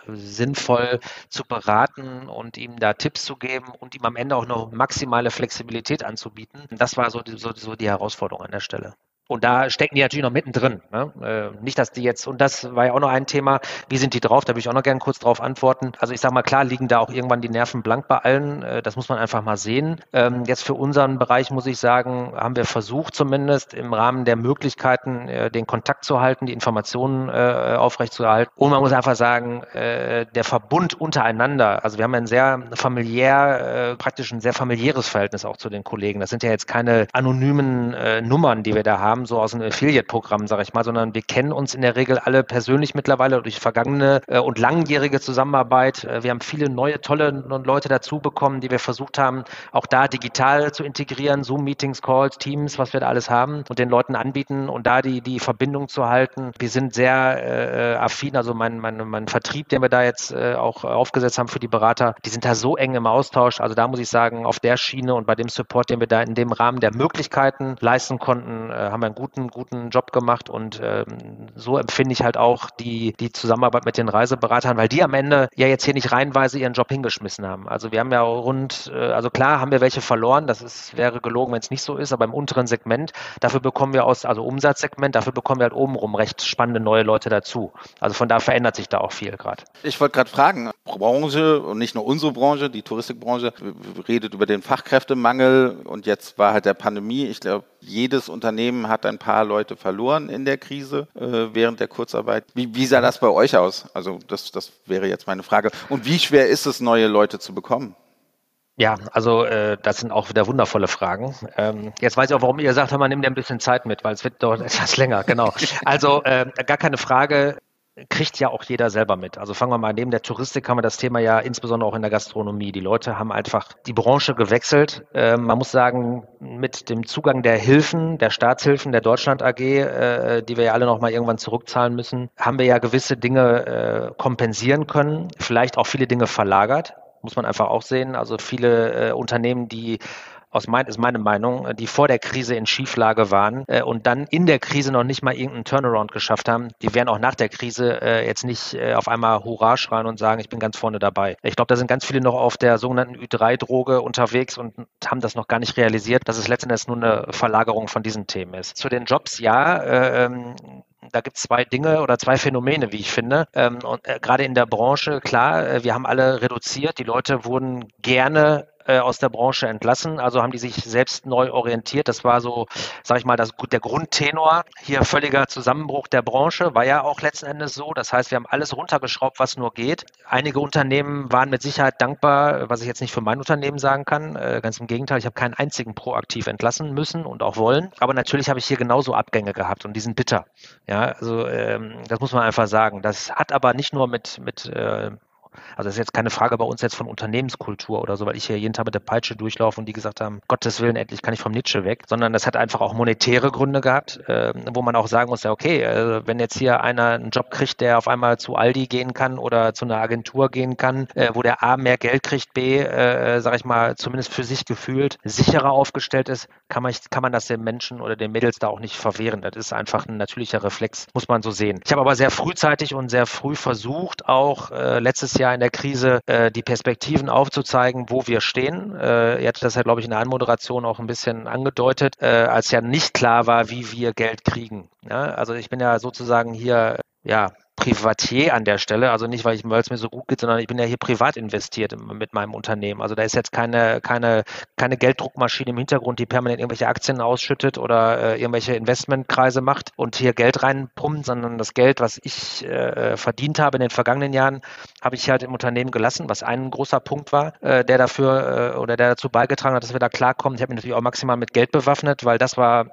sinnvoll zu beraten und ihm da Tipps zu geben und ihm am Ende auch noch maximale Flexibilität anzubieten. Das war so die, so, so die Herausforderung an der Stelle. Und da stecken die natürlich noch mittendrin. Ne? Äh, nicht, dass die jetzt, und das war ja auch noch ein Thema, wie sind die drauf? Da würde ich auch noch gerne kurz drauf antworten. Also ich sage mal, klar liegen da auch irgendwann die Nerven blank bei allen. Äh, das muss man einfach mal sehen. Ähm, jetzt für unseren Bereich muss ich sagen, haben wir versucht zumindest im Rahmen der Möglichkeiten, äh, den Kontakt zu halten, die Informationen äh, aufrechtzuerhalten. Und man muss einfach sagen, äh, der Verbund untereinander, also wir haben ein sehr familiär, äh, praktisch ein sehr familiäres Verhältnis auch zu den Kollegen. Das sind ja jetzt keine anonymen Nummern, die wir da haben haben, so aus einem Affiliate-Programm, sage ich mal, sondern wir kennen uns in der Regel alle persönlich mittlerweile durch vergangene äh, und langjährige Zusammenarbeit. Äh, wir haben viele neue, tolle Leute dazu bekommen, die wir versucht haben, auch da digital zu integrieren, Zoom-Meetings, Calls, Teams, was wir da alles haben und den Leuten anbieten und da die, die Verbindung zu halten. Wir sind sehr äh, affin, also mein, mein, mein Vertrieb, den wir da jetzt äh, auch aufgesetzt haben für die Berater, die sind da so eng im Austausch. Also da muss ich sagen, auf der Schiene und bei dem Support, den wir da in dem Rahmen der Möglichkeiten leisten konnten, äh, haben wir einen guten, guten Job gemacht und ähm, so empfinde ich halt auch die, die Zusammenarbeit mit den Reiseberatern, weil die am Ende ja jetzt hier nicht reihenweise ihren Job hingeschmissen haben. Also wir haben ja rund, äh, also klar haben wir welche verloren, das ist, wäre gelogen, wenn es nicht so ist, aber im unteren Segment, dafür bekommen wir aus, also Umsatzsegment, dafür bekommen wir halt obenrum recht spannende neue Leute dazu. Also von da verändert sich da auch viel gerade. Ich wollte gerade fragen, Branche und nicht nur unsere Branche, die Touristikbranche, redet über den Fachkräftemangel und jetzt war halt der Pandemie. Ich glaube, jedes Unternehmen hat ein paar Leute verloren in der Krise äh, während der Kurzarbeit. Wie, wie sah das bei euch aus? Also das, das wäre jetzt meine Frage. Und wie schwer ist es, neue Leute zu bekommen? Ja, also äh, das sind auch wieder wundervolle Fragen. Ähm, jetzt weiß ich auch, warum ihr sagt, hör mal, nimm dir ein bisschen Zeit mit, weil es wird dort etwas länger. Genau. Also äh, gar keine Frage kriegt ja auch jeder selber mit. Also fangen wir mal neben der Touristik haben wir das Thema ja insbesondere auch in der Gastronomie. Die Leute haben einfach die Branche gewechselt. Ähm, man muss sagen, mit dem Zugang der Hilfen, der Staatshilfen, der Deutschland AG, äh, die wir ja alle noch mal irgendwann zurückzahlen müssen, haben wir ja gewisse Dinge äh, kompensieren können, vielleicht auch viele Dinge verlagert muss man einfach auch sehen. Also viele äh, Unternehmen, die aus mein, ist meine Meinung, äh, die vor der Krise in Schieflage waren äh, und dann in der Krise noch nicht mal irgendeinen Turnaround geschafft haben, die werden auch nach der Krise äh, jetzt nicht äh, auf einmal Hurra schreien und sagen, ich bin ganz vorne dabei. Ich glaube, da sind ganz viele noch auf der sogenannten Ü3-Droge unterwegs und haben das noch gar nicht realisiert, dass es letztendlich nur eine Verlagerung von diesen Themen ist. Zu den Jobs, ja, äh, ähm, da gibt es zwei Dinge oder zwei Phänomene, wie ich finde. Ähm, und äh, gerade in der Branche, klar, äh, wir haben alle reduziert. Die Leute wurden gerne äh, aus der Branche entlassen. Also haben die sich selbst neu orientiert. Das war so, sage ich mal, das, der Grundtenor. Hier völliger Zusammenbruch der Branche war ja auch letzten Endes so. Das heißt, wir haben alles runtergeschraubt, was nur geht. Einige Unternehmen waren mit Sicherheit dankbar, was ich jetzt nicht für mein Unternehmen sagen kann. Äh, ganz im Gegenteil, ich habe keinen einzigen proaktiv entlassen müssen und auch wollen. Aber natürlich habe ich hier genauso Abgänge gehabt und die sind bitter. Ja, also ähm, das muss man einfach sagen. Das hat aber nicht nur mit, mit äh, also das ist jetzt keine Frage bei uns jetzt von Unternehmenskultur oder so, weil ich hier jeden Tag mit der Peitsche durchlaufe und die gesagt haben, Gottes Willen, endlich kann ich vom Nietzsche weg, sondern das hat einfach auch monetäre Gründe gehabt, äh, wo man auch sagen muss, ja okay, äh, wenn jetzt hier einer einen Job kriegt, der auf einmal zu Aldi gehen kann oder zu einer Agentur gehen kann, äh, wo der A mehr Geld kriegt, B, äh, sag ich mal, zumindest für sich gefühlt sicherer aufgestellt ist, kann man, kann man das den Menschen oder den Mädels da auch nicht verwehren. Das ist einfach ein natürlicher Reflex, muss man so sehen. Ich habe aber sehr frühzeitig und sehr früh versucht, auch äh, letztes Jahr in der Krise äh, die Perspektiven aufzuzeigen, wo wir stehen. Äh, ihr das ja, glaube ich, in der Anmoderation auch ein bisschen angedeutet, äh, als ja nicht klar war, wie wir Geld kriegen. Ja? Also ich bin ja sozusagen hier ja, Privatier an der Stelle, also nicht, weil ich, weil es mir so gut geht, sondern ich bin ja hier privat investiert mit meinem Unternehmen. Also da ist jetzt keine, keine, keine Gelddruckmaschine im Hintergrund, die permanent irgendwelche Aktien ausschüttet oder äh, irgendwelche Investmentkreise macht und hier Geld reinpumpt, sondern das Geld, was ich äh, verdient habe in den vergangenen Jahren, habe ich halt im Unternehmen gelassen, was ein großer Punkt war, äh, der dafür äh, oder der dazu beigetragen hat, dass wir da klarkommen. Ich habe mich natürlich auch maximal mit Geld bewaffnet, weil das war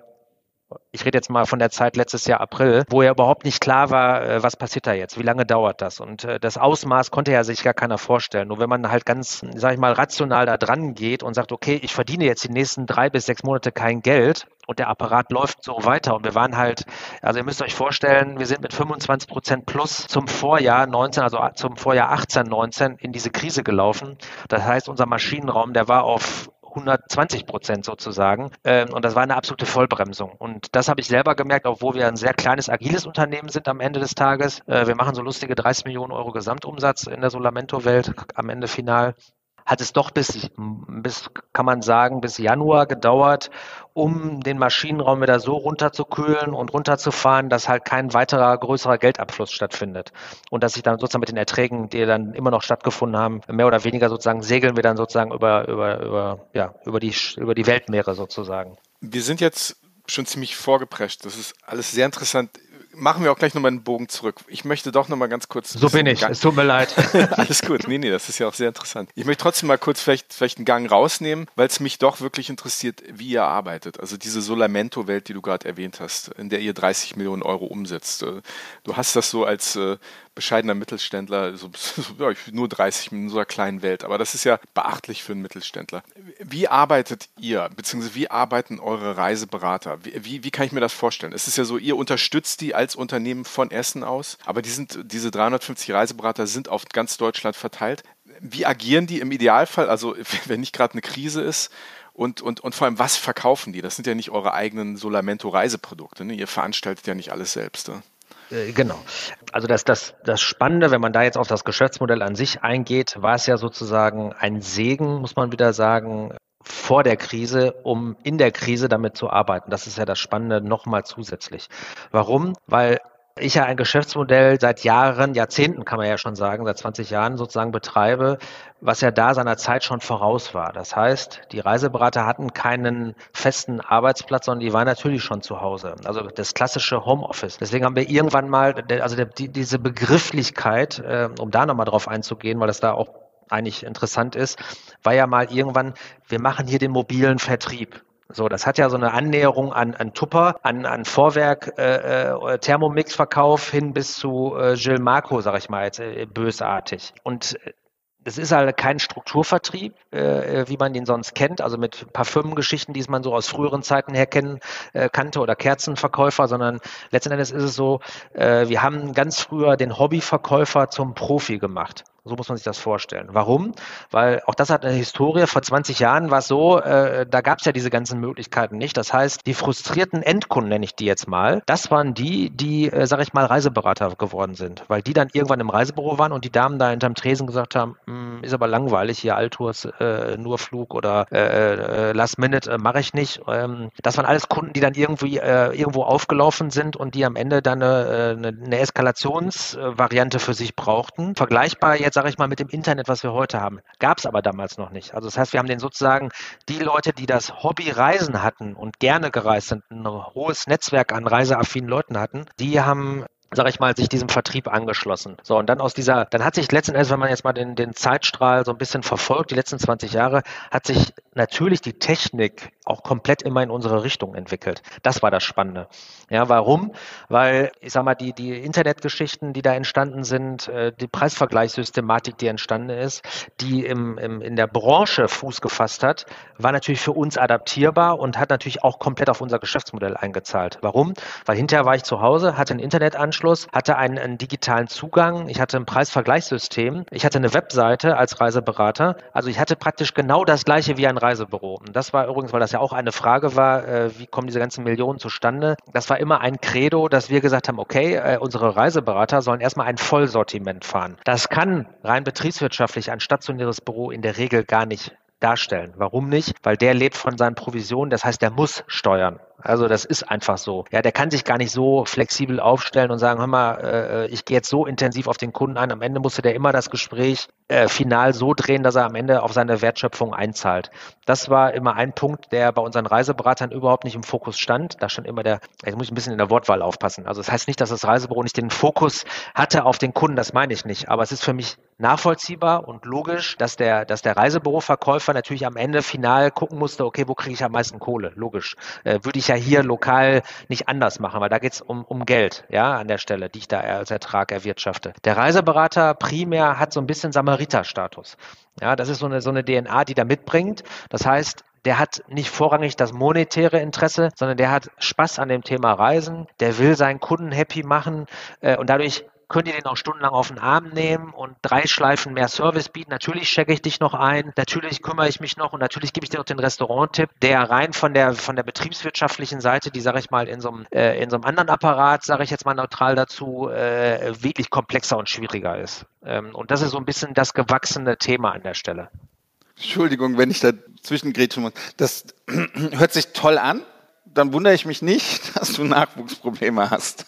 ich rede jetzt mal von der Zeit letztes Jahr April, wo ja überhaupt nicht klar war, äh, was passiert da jetzt, wie lange dauert das. Und äh, das Ausmaß konnte ja sich gar keiner vorstellen. Nur wenn man halt ganz, sag ich mal, rational da dran geht und sagt, okay, ich verdiene jetzt die nächsten drei bis sechs Monate kein Geld und der Apparat läuft so weiter. Und wir waren halt, also ihr müsst euch vorstellen, wir sind mit 25 Prozent plus zum Vorjahr 19, also zum Vorjahr 18, 19 in diese Krise gelaufen. Das heißt, unser Maschinenraum, der war auf 120 Prozent sozusagen. Ähm, und das war eine absolute Vollbremsung. Und das habe ich selber gemerkt, obwohl wir ein sehr kleines, agiles Unternehmen sind am Ende des Tages. Äh, wir machen so lustige 30 Millionen Euro Gesamtumsatz in der Solamento-Welt am Ende final hat es doch bis, bis, kann man sagen, bis Januar gedauert, um den Maschinenraum wieder so runterzukühlen und runterzufahren, dass halt kein weiterer größerer Geldabfluss stattfindet. Und dass sich dann sozusagen mit den Erträgen, die dann immer noch stattgefunden haben, mehr oder weniger sozusagen segeln wir dann sozusagen über, über, über, ja, über die, über die Weltmeere sozusagen. Wir sind jetzt schon ziemlich vorgeprescht. Das ist alles sehr interessant machen wir auch gleich nochmal einen Bogen zurück. Ich möchte doch nochmal ganz kurz. So bin ich, Gang es tut mir leid. Alles gut, nee, nee, das ist ja auch sehr interessant. Ich möchte trotzdem mal kurz vielleicht, vielleicht einen Gang rausnehmen, weil es mich doch wirklich interessiert, wie ihr arbeitet. Also diese Solamento-Welt, die du gerade erwähnt hast, in der ihr 30 Millionen Euro umsetzt. Du hast das so als äh, bescheidener Mittelständler, so, ja, nur 30 in so einer kleinen Welt, aber das ist ja beachtlich für einen Mittelständler. Wie arbeitet ihr, beziehungsweise wie arbeiten eure Reiseberater? Wie, wie, wie kann ich mir das vorstellen? Es ist ja so, ihr unterstützt die als Unternehmen von Essen aus, aber die sind, diese 350 Reiseberater sind auf ganz Deutschland verteilt. Wie agieren die im Idealfall, also wenn nicht gerade eine Krise ist? Und, und, und vor allem, was verkaufen die? Das sind ja nicht eure eigenen Solamento-Reiseprodukte. Ne? Ihr veranstaltet ja nicht alles selbst. Ne? Äh, genau. Also das, das, das Spannende, wenn man da jetzt auf das Geschäftsmodell an sich eingeht, war es ja sozusagen ein Segen, muss man wieder sagen, vor der Krise, um in der Krise damit zu arbeiten. Das ist ja das Spannende nochmal zusätzlich. Warum? Weil ich ja ein Geschäftsmodell seit Jahren, Jahrzehnten kann man ja schon sagen, seit 20 Jahren sozusagen betreibe, was ja da seiner Zeit schon voraus war. Das heißt, die Reiseberater hatten keinen festen Arbeitsplatz, sondern die waren natürlich schon zu Hause. Also das klassische Homeoffice. Deswegen haben wir irgendwann mal, also die, diese Begrifflichkeit, äh, um da nochmal drauf einzugehen, weil das da auch eigentlich interessant ist, war ja mal irgendwann, wir machen hier den mobilen Vertrieb. So, das hat ja so eine Annäherung an, an Tupper, an, an Vorwerk, äh, äh, Thermomix-Verkauf hin bis zu äh, Gilles Marco, sag ich mal jetzt, äh, bösartig. Und äh, es ist halt kein Strukturvertrieb, äh, wie man den sonst kennt, also mit Parfümgeschichten, die man so aus früheren Zeiten her kennen, äh, kannte oder Kerzenverkäufer, sondern letzten Endes ist es so, äh, wir haben ganz früher den Hobbyverkäufer zum Profi gemacht. So muss man sich das vorstellen. Warum? Weil auch das hat eine Historie. Vor 20 Jahren war es so, äh, da gab es ja diese ganzen Möglichkeiten nicht. Das heißt, die frustrierten Endkunden, nenne ich die jetzt mal, das waren die, die, äh, sage ich mal, Reiseberater geworden sind. Weil die dann irgendwann im Reisebüro waren und die Damen da hinterm Tresen gesagt haben, hm, ist aber langweilig hier, Altours, äh, nur Flug oder äh, äh, Last Minute äh, mache ich nicht. Ähm, das waren alles Kunden, die dann irgendwie äh, irgendwo aufgelaufen sind und die am Ende dann eine, eine, eine Eskalationsvariante für sich brauchten. Vergleichbar jetzt sage ich mal, mit dem Internet, was wir heute haben. Gab es aber damals noch nicht. Also das heißt, wir haben den sozusagen die Leute, die das Hobby Reisen hatten und gerne gereist sind, ein hohes Netzwerk an reiseaffinen Leuten hatten, die haben sage ich mal, sich diesem Vertrieb angeschlossen. So, und dann aus dieser, dann hat sich letzten Endes, wenn man jetzt mal den, den Zeitstrahl so ein bisschen verfolgt, die letzten 20 Jahre, hat sich natürlich die Technik auch komplett immer in unsere Richtung entwickelt. Das war das Spannende. Ja, warum? Weil, ich sag mal, die, die Internetgeschichten, die da entstanden sind, äh, die Preisvergleichssystematik, die entstanden ist, die im, im, in der Branche Fuß gefasst hat, war natürlich für uns adaptierbar und hat natürlich auch komplett auf unser Geschäftsmodell eingezahlt. Warum? Weil hinterher war ich zu Hause, hatte einen Internetanschluss, hatte einen, einen digitalen Zugang, ich hatte ein Preisvergleichssystem, ich hatte eine Webseite als Reiseberater. Also ich hatte praktisch genau das gleiche wie ein Reisebüro. Und das war übrigens, weil das ja auch eine Frage war, äh, wie kommen diese ganzen Millionen zustande? Das war immer ein Credo, dass wir gesagt haben, okay, äh, unsere Reiseberater sollen erstmal ein Vollsortiment fahren. Das kann rein betriebswirtschaftlich ein stationäres Büro in der Regel gar nicht darstellen. Warum nicht? Weil der lebt von seinen Provisionen, das heißt, der muss steuern. Also das ist einfach so. Ja, der kann sich gar nicht so flexibel aufstellen und sagen, hör mal, äh, ich gehe jetzt so intensiv auf den Kunden ein. Am Ende musste der immer das Gespräch äh, final so drehen, dass er am Ende auf seine Wertschöpfung einzahlt. Das war immer ein Punkt, der bei unseren Reiseberatern überhaupt nicht im Fokus stand. Da stand immer der, jetzt muss ich ein bisschen in der Wortwahl aufpassen. Also das heißt nicht, dass das Reisebüro nicht den Fokus hatte auf den Kunden, das meine ich nicht. Aber es ist für mich nachvollziehbar und logisch, dass der, dass der Reisebüroverkäufer natürlich am Ende final gucken musste, okay, wo kriege ich am meisten Kohle? Logisch. Äh, würde ich ja hier lokal nicht anders machen, weil da geht es um, um Geld, ja, an der Stelle, die ich da als Ertrag erwirtschafte. Der Reiseberater primär hat so ein bisschen Samariter-Status. Ja, das ist so eine, so eine DNA, die da mitbringt. Das heißt, der hat nicht vorrangig das monetäre Interesse, sondern der hat Spaß an dem Thema Reisen, der will seinen Kunden happy machen äh, und dadurch könnt ihr den auch stundenlang auf den Arm nehmen und drei Schleifen mehr Service bieten. Natürlich checke ich dich noch ein, natürlich kümmere ich mich noch und natürlich gebe ich dir noch den Restaurant-Tipp, der rein von der von der betriebswirtschaftlichen Seite, die sage ich mal in so einem äh, in so einem anderen Apparat, sage ich jetzt mal neutral dazu, äh, wirklich komplexer und schwieriger ist. Ähm, und das ist so ein bisschen das gewachsene Thema an der Stelle. Entschuldigung, wenn ich da zwischengrätschen muss. Das hört sich toll an. Dann wundere ich mich nicht, dass du Nachwuchsprobleme hast.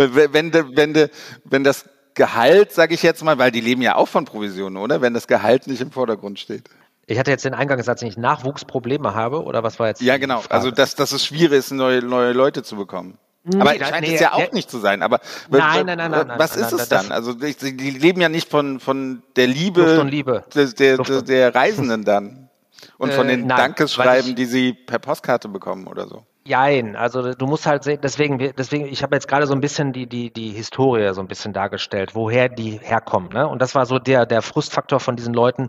Wenn, de, wenn, de, wenn das Gehalt, sage ich jetzt mal, weil die leben ja auch von Provisionen, oder? Wenn das Gehalt nicht im Vordergrund steht. Ich hatte jetzt den Eingangssatz, wenn ich Nachwuchsprobleme habe, oder was war jetzt? Ja, genau. Also, dass, dass es schwierig ist, neue, neue Leute zu bekommen. Aber nee, scheint nee, es ja auch nicht zu sein. Aber nein, nein, nein, nein, was nein, ist es dann? Also die, die, leben ja nicht von, von der Liebe, Liebe. Der, der, der, Reisenden dann und von äh, den Dankesschreiben, ich, die sie per Postkarte bekommen oder so. Jein, also du musst halt sehen, deswegen, deswegen, ich habe jetzt gerade so ein bisschen die, die, die Historie so ein bisschen dargestellt, woher die herkommen. Ne? Und das war so der, der Frustfaktor von diesen Leuten,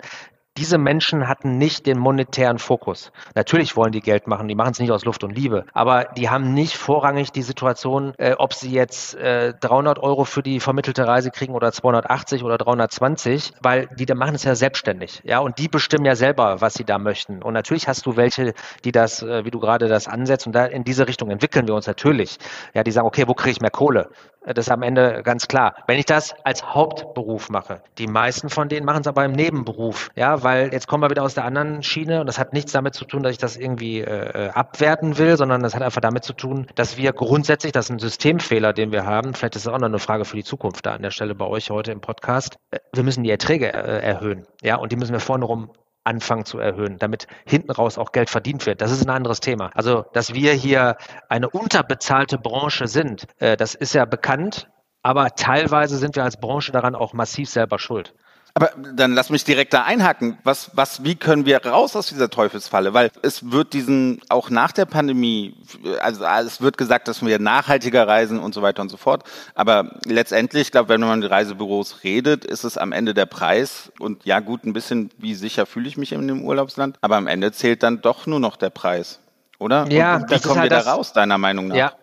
diese Menschen hatten nicht den monetären Fokus. Natürlich wollen die Geld machen, die machen es nicht aus Luft und Liebe, aber die haben nicht vorrangig die Situation, äh, ob sie jetzt äh, 300 Euro für die vermittelte Reise kriegen oder 280 oder 320, weil die da machen es ja selbstständig, ja, und die bestimmen ja selber, was sie da möchten. Und natürlich hast du welche, die das, äh, wie du gerade das ansetzt, und da in diese Richtung entwickeln wir uns natürlich. Ja, die sagen, okay, wo kriege ich mehr Kohle? Das ist am Ende ganz klar. Wenn ich das als Hauptberuf mache, die meisten von denen machen es aber im Nebenberuf, ja, weil jetzt kommen wir wieder aus der anderen Schiene und das hat nichts damit zu tun, dass ich das irgendwie äh, abwerten will, sondern das hat einfach damit zu tun, dass wir grundsätzlich, das ist ein Systemfehler, den wir haben, vielleicht ist es auch noch eine Frage für die Zukunft da an der Stelle bei euch heute im Podcast, äh, wir müssen die Erträge äh, erhöhen, ja, und die müssen wir vorne rum anfangen zu erhöhen, damit hinten raus auch Geld verdient wird. Das ist ein anderes Thema. Also, dass wir hier eine unterbezahlte Branche sind, äh, das ist ja bekannt, aber teilweise sind wir als Branche daran auch massiv selber schuld. Aber dann lass mich direkt da einhaken. Was, was, wie können wir raus aus dieser Teufelsfalle? Weil es wird diesen, auch nach der Pandemie, also es wird gesagt, dass wir nachhaltiger reisen und so weiter und so fort. Aber letztendlich, ich glaube, wenn man mit Reisebüros redet, ist es am Ende der Preis. Und ja, gut, ein bisschen, wie sicher fühle ich mich in dem Urlaubsland. Aber am Ende zählt dann doch nur noch der Preis. Oder? Ja, und, und wie kommen halt wir da raus, deiner Meinung nach? Ja,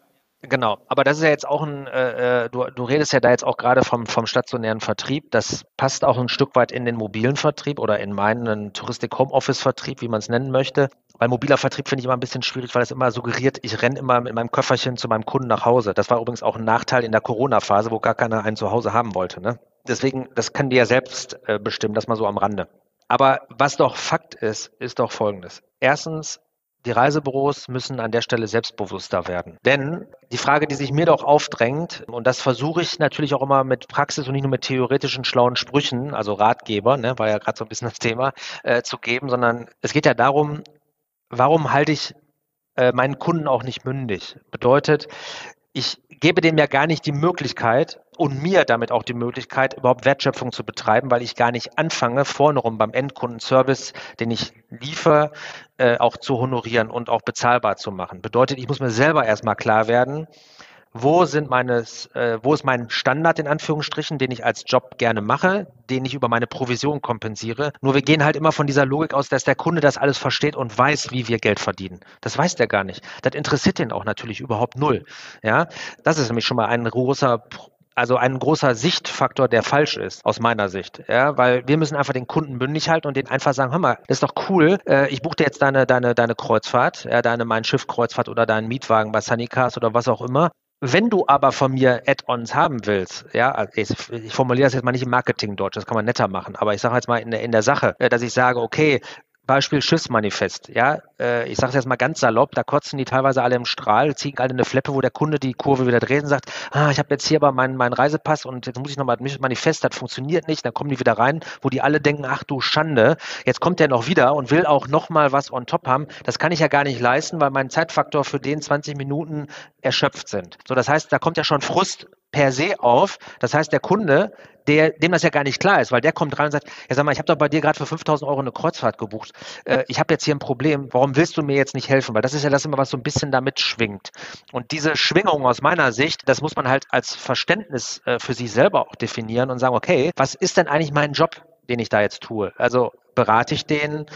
Genau, aber das ist ja jetzt auch ein, äh, äh, du, du redest ja da jetzt auch gerade vom, vom stationären Vertrieb. Das passt auch ein Stück weit in den mobilen Vertrieb oder in meinen Touristik-Homeoffice-Vertrieb, wie man es nennen möchte. Weil mobiler Vertrieb finde ich immer ein bisschen schwierig, weil es immer suggeriert, ich renne immer mit meinem Köfferchen zu meinem Kunden nach Hause. Das war übrigens auch ein Nachteil in der Corona-Phase, wo gar keiner einen zu Hause haben wollte. Ne? Deswegen, das kann dir ja selbst äh, bestimmen, das mal so am Rande. Aber was doch Fakt ist, ist doch Folgendes. Erstens, die Reisebüros müssen an der Stelle selbstbewusster werden. Denn die Frage, die sich mir doch aufdrängt, und das versuche ich natürlich auch immer mit Praxis und nicht nur mit theoretischen schlauen Sprüchen, also Ratgeber, ne, war ja gerade so ein bisschen das Thema, äh, zu geben, sondern es geht ja darum, warum halte ich äh, meinen Kunden auch nicht mündig? Bedeutet, ich gebe dem ja gar nicht die Möglichkeit und mir damit auch die Möglichkeit, überhaupt Wertschöpfung zu betreiben, weil ich gar nicht anfange, vorne rum beim Endkundenservice, den ich liefere, äh, auch zu honorieren und auch bezahlbar zu machen. Bedeutet, ich muss mir selber erstmal klar werden, wo sind meine, äh, wo ist mein Standard in Anführungsstrichen, den ich als Job gerne mache, den ich über meine Provision kompensiere. Nur wir gehen halt immer von dieser Logik aus, dass der Kunde das alles versteht und weiß, wie wir Geld verdienen. Das weiß der gar nicht. Das interessiert den auch natürlich überhaupt null. Ja, das ist nämlich schon mal ein großer also ein großer Sichtfaktor, der falsch ist, aus meiner Sicht. Ja, weil wir müssen einfach den Kunden bündig halten und den einfach sagen, hör mal, das ist doch cool, äh, ich dir jetzt deine, deine, deine Kreuzfahrt, ja, deine Mein Schiff Kreuzfahrt oder deinen Mietwagen bei Sunnycars oder was auch immer. Wenn du aber von mir Add-ons haben willst, ja, also ich, ich, formuliere das jetzt mal nicht im Marketing-Deutsch, das kann man netter machen, aber ich sage jetzt mal in der, in der Sache, äh, dass ich sage, okay, Beispiel Schiffsmanifest, ja, äh, ich sage es jetzt mal ganz salopp, da kotzen die teilweise alle im Strahl, ziehen alle eine Fleppe, wo der Kunde die Kurve wieder dreht und sagt, ah, ich habe jetzt hier aber meinen, meinen Reisepass und jetzt muss ich nochmal Manifest, das funktioniert nicht, dann kommen die wieder rein, wo die alle denken, ach du Schande, jetzt kommt der noch wieder und will auch nochmal was on top haben, das kann ich ja gar nicht leisten, weil mein Zeitfaktor für den 20 Minuten erschöpft sind. So, das heißt, da kommt ja schon Frust per se auf. Das heißt, der Kunde, der, dem das ja gar nicht klar ist, weil der kommt rein und sagt, ja sag mal, ich habe doch bei dir gerade für 5000 Euro eine Kreuzfahrt gebucht. Äh, ich habe jetzt hier ein Problem. Warum willst du mir jetzt nicht helfen? Weil das ist ja das immer, was so ein bisschen damit schwingt. Und diese Schwingung aus meiner Sicht, das muss man halt als Verständnis äh, für sich selber auch definieren und sagen, okay, was ist denn eigentlich mein Job? den ich da jetzt tue. Also berate ich den,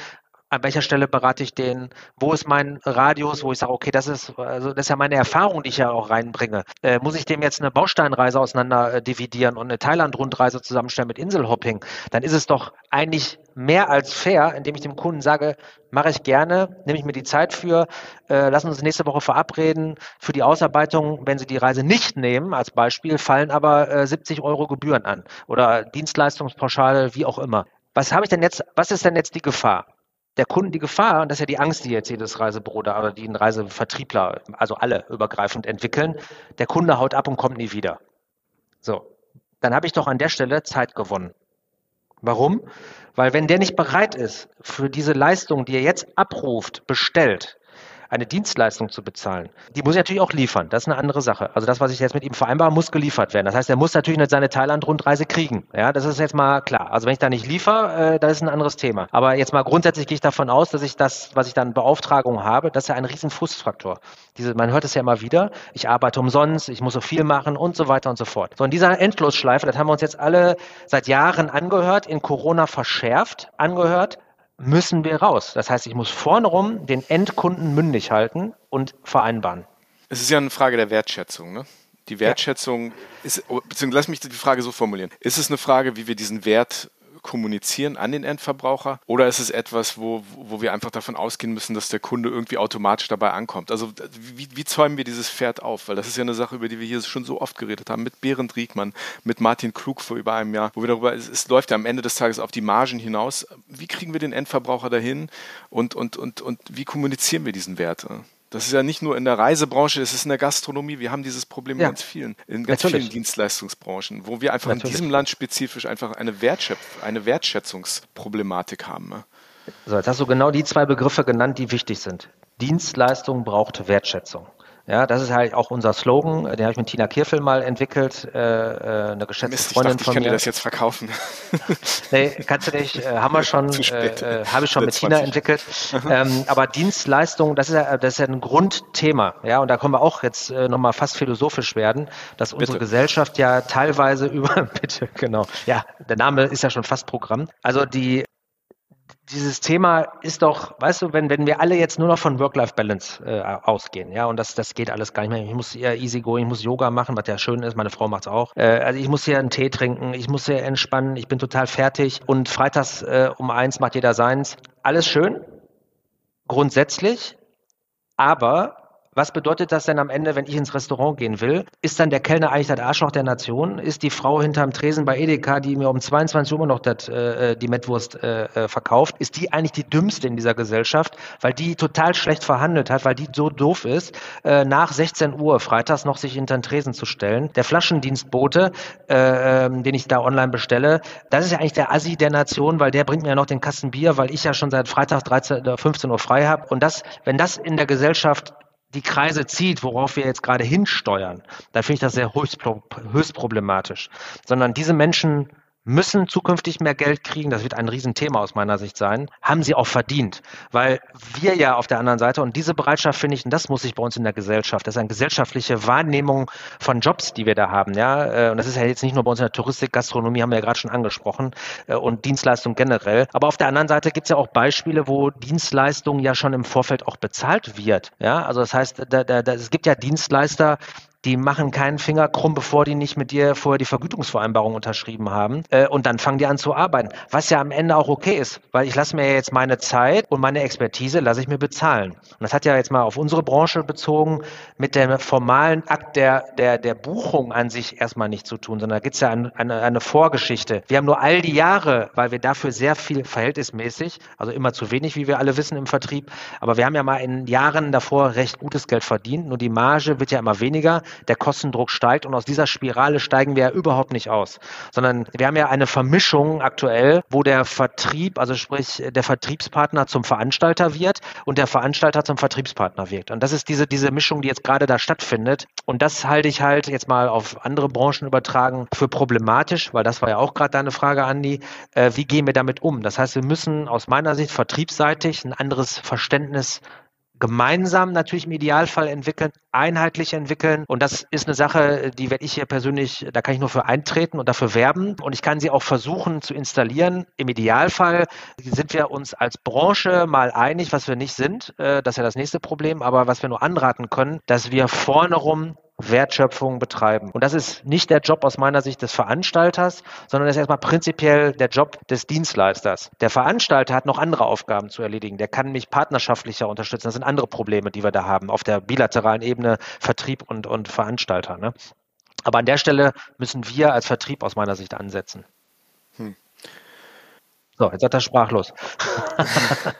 an welcher Stelle berate ich den, wo ist mein Radius, wo ich sage, okay, das ist, also das ist ja meine Erfahrung, die ich ja auch reinbringe. Äh, muss ich dem jetzt eine Bausteinreise auseinander äh, dividieren und eine Thailand-Rundreise zusammenstellen mit Inselhopping, dann ist es doch eigentlich mehr als fair, indem ich dem Kunden sage, mache ich gerne, nehme ich mir die Zeit für, äh, lassen uns nächste Woche verabreden für die Ausarbeitung, wenn Sie die Reise nicht nehmen, als Beispiel, fallen aber äh, 70 Euro Gebühren an oder Dienstleistungspauschale, wie auch immer. Was habe ich denn jetzt, was ist denn jetzt die Gefahr? Der Kunden die Gefahr, und das ist ja die Angst, die jetzt jedes Reisebüro oder die Reisevertriebler, also alle übergreifend entwickeln, der Kunde haut ab und kommt nie wieder. So, dann habe ich doch an der Stelle Zeit gewonnen. Warum? Weil wenn der nicht bereit ist, für diese Leistung, die er jetzt abruft, bestellt, eine Dienstleistung zu bezahlen, die muss er natürlich auch liefern. Das ist eine andere Sache. Also das, was ich jetzt mit ihm vereinbare, muss geliefert werden. Das heißt, er muss natürlich nicht seine Thailand-Rundreise kriegen. Ja, das ist jetzt mal klar. Also wenn ich da nicht liefere, äh, das ist ein anderes Thema. Aber jetzt mal grundsätzlich gehe ich davon aus, dass ich das, was ich dann Beauftragung habe, das ist ja ein riesen Frustfaktor. Diese, man hört es ja immer wieder. Ich arbeite umsonst, ich muss so viel machen und so weiter und so fort. So in dieser Endlosschleife, das haben wir uns jetzt alle seit Jahren angehört, in Corona verschärft angehört müssen wir raus. Das heißt, ich muss vorne rum den Endkunden mündig halten und vereinbaren. Es ist ja eine Frage der Wertschätzung, ne? Die Wertschätzung ja. ist, beziehungsweise lass mich die Frage so formulieren. Ist es eine Frage, wie wir diesen Wert kommunizieren an den Endverbraucher? Oder ist es etwas, wo, wo wir einfach davon ausgehen müssen, dass der Kunde irgendwie automatisch dabei ankommt? Also wie, wie zäumen wir dieses Pferd auf? Weil das ist ja eine Sache, über die wir hier schon so oft geredet haben, mit Berend Riegmann, mit Martin Klug vor über einem Jahr, wo wir darüber, es, es läuft ja am Ende des Tages auf die Margen hinaus. Wie kriegen wir den Endverbraucher dahin und, und, und, und wie kommunizieren wir diesen Wert? Das ist ja nicht nur in der Reisebranche, das ist in der Gastronomie. Wir haben dieses Problem ja. in ganz vielen, in ganz Natürlich. vielen Dienstleistungsbranchen, wo wir einfach Natürlich. in diesem Land spezifisch einfach eine, Wertschöpf eine Wertschätzungsproblematik haben. Ne? So, jetzt hast du genau die zwei Begriffe genannt, die wichtig sind. Dienstleistung braucht Wertschätzung. Ja, das ist halt auch unser Slogan. Den habe ich mit Tina Kirfel mal entwickelt, äh, äh eine geschätzte Mist, Freundin ich dachte, von ich kann mir. dir das jetzt verkaufen. nee, kannst du nicht. Äh, haben wir schon, äh, äh, habe ich schon mit 20. Tina entwickelt. ähm, aber Dienstleistung, das ist ja, das ist ja ein Grundthema. Ja, und da können wir auch jetzt äh, nochmal fast philosophisch werden, dass unsere bitte. Gesellschaft ja teilweise über, bitte, genau. Ja, der Name ist ja schon fast Programm. Also die dieses Thema ist doch, weißt du, wenn, wenn wir alle jetzt nur noch von Work-Life-Balance äh, ausgehen, ja, und das, das geht alles gar nicht mehr. Ich muss eher easy go, ich muss Yoga machen, was ja schön ist, meine Frau macht es auch. Äh, also ich muss hier einen Tee trinken, ich muss hier entspannen, ich bin total fertig und freitags äh, um eins macht jeder seins. Alles schön, grundsätzlich, aber Was bedeutet das denn am Ende, wenn ich ins Restaurant gehen will? Ist dann der Kellner eigentlich das Arschloch der Nation? Ist die Frau hinterm Tresen bei Edeka, die mir um 22 Uhr immer noch das, äh, die Mettwurst äh, äh, verkauft, ist die eigentlich die dümmste in dieser Gesellschaft, weil die total schlecht verhandelt hat, weil die so doof ist, äh, nach 16 Uhr freitags noch sich hinter den Tresen zu stellen. Der Flaschendienstbote, äh, ähm, den ich da online bestelle, das ist ja eigentlich der Assi der Nation, weil der bringt mir ja noch den Kasten Bier, weil ich ja schon seit Freitag 13 oder 15 Uhr frei habe. Und das, wenn das in der Gesellschaft die Kreise zieht, worauf wir jetzt gerade hinsteuern, dann finde ich das sehr höchst, höchst problematisch. Sondern diese Menschen müssen zukünftig mehr Geld kriegen. Das wird ein Riesenthema aus meiner Sicht sein. Haben sie auch verdient. Weil wir ja auf der anderen Seite, und diese Bereitschaft finde ich, und das muss sich bei uns in der Gesellschaft, das ist eine gesellschaftliche Wahrnehmung von Jobs, die wir da haben. Ja? Äh, und das ist ja jetzt nicht nur bei uns in der Touristik, Gastronomie haben wir ja gerade schon angesprochen äh, und Dienstleistung generell. Aber auf der anderen Seite gibt es ja auch Beispiele, wo Dienstleistung ja schon im Vorfeld auch bezahlt wird. Ja? Also das heißt, da, da, da, es gibt ja Dienstleister, die machen keinen Finger krumm, bevor die nicht mit dir vorher die Vergütungsvereinbarung unterschrieben haben. Äh, und dann fangen die an zu arbeiten. Was ja am Ende auch okay ist, weil ich lasse mir jetzt meine Zeit und meine Expertise lasse ich mir bezahlen. Und das hat ja jetzt mal auf unsere Branche bezogen mit dem formalen Akt der, der, der Buchung an sich erstmal nicht zu tun, sondern da gibt es ja eine, eine, eine Vorgeschichte. Wir haben nur all die Jahre, weil wir dafür sehr viel verhältnismäßig, also immer zu wenig, wie wir alle wissen im Vertrieb, aber wir haben ja mal in Jahren davor recht gutes Geld verdient, nur die Marge wird ja immer weniger der Kostendruck steigt und aus dieser Spirale steigen wir ja überhaupt nicht aus, sondern wir haben ja eine Vermischung aktuell, wo der Vertrieb, also sprich der Vertriebspartner zum Veranstalter wird und der Veranstalter zum Vertriebspartner wird. Und das ist diese, diese Mischung, die jetzt gerade da stattfindet. Und das halte ich halt jetzt mal auf andere Branchen übertragen für problematisch, weil das war ja auch gerade deine Frage, Andi. Äh, wie gehen wir damit um? Das heißt, wir müssen aus meiner Sicht vertriebsseitig ein anderes Verständnis gemeinsam natürlich im Idealfall entwickeln, einheitlich entwickeln. Und das ist eine Sache, die werde ich hier persönlich, da kann ich nur für eintreten und dafür werben. Und ich kann sie auch versuchen zu installieren. Im Idealfall sind wir uns als Branche mal einig, was wir nicht sind. Äh, das ist ja das nächste Problem. Aber was wir nur anraten können, dass wir vorne rum Wertschöpfung betreiben. Und das ist nicht der Job aus meiner Sicht des Veranstalters, sondern das ist erstmal prinzipiell der Job des Dienstleisters. Der Veranstalter hat noch andere Aufgaben zu erledigen. Der kann mich partnerschaftlicher unterstützen. Das sind andere Probleme, die wir da haben auf der bilateralen Ebene Vertrieb und, und Veranstalter. Ne? Aber an der Stelle müssen wir als Vertrieb aus meiner Sicht ansetzen. Hm. So, jetzt hat er sprachlos.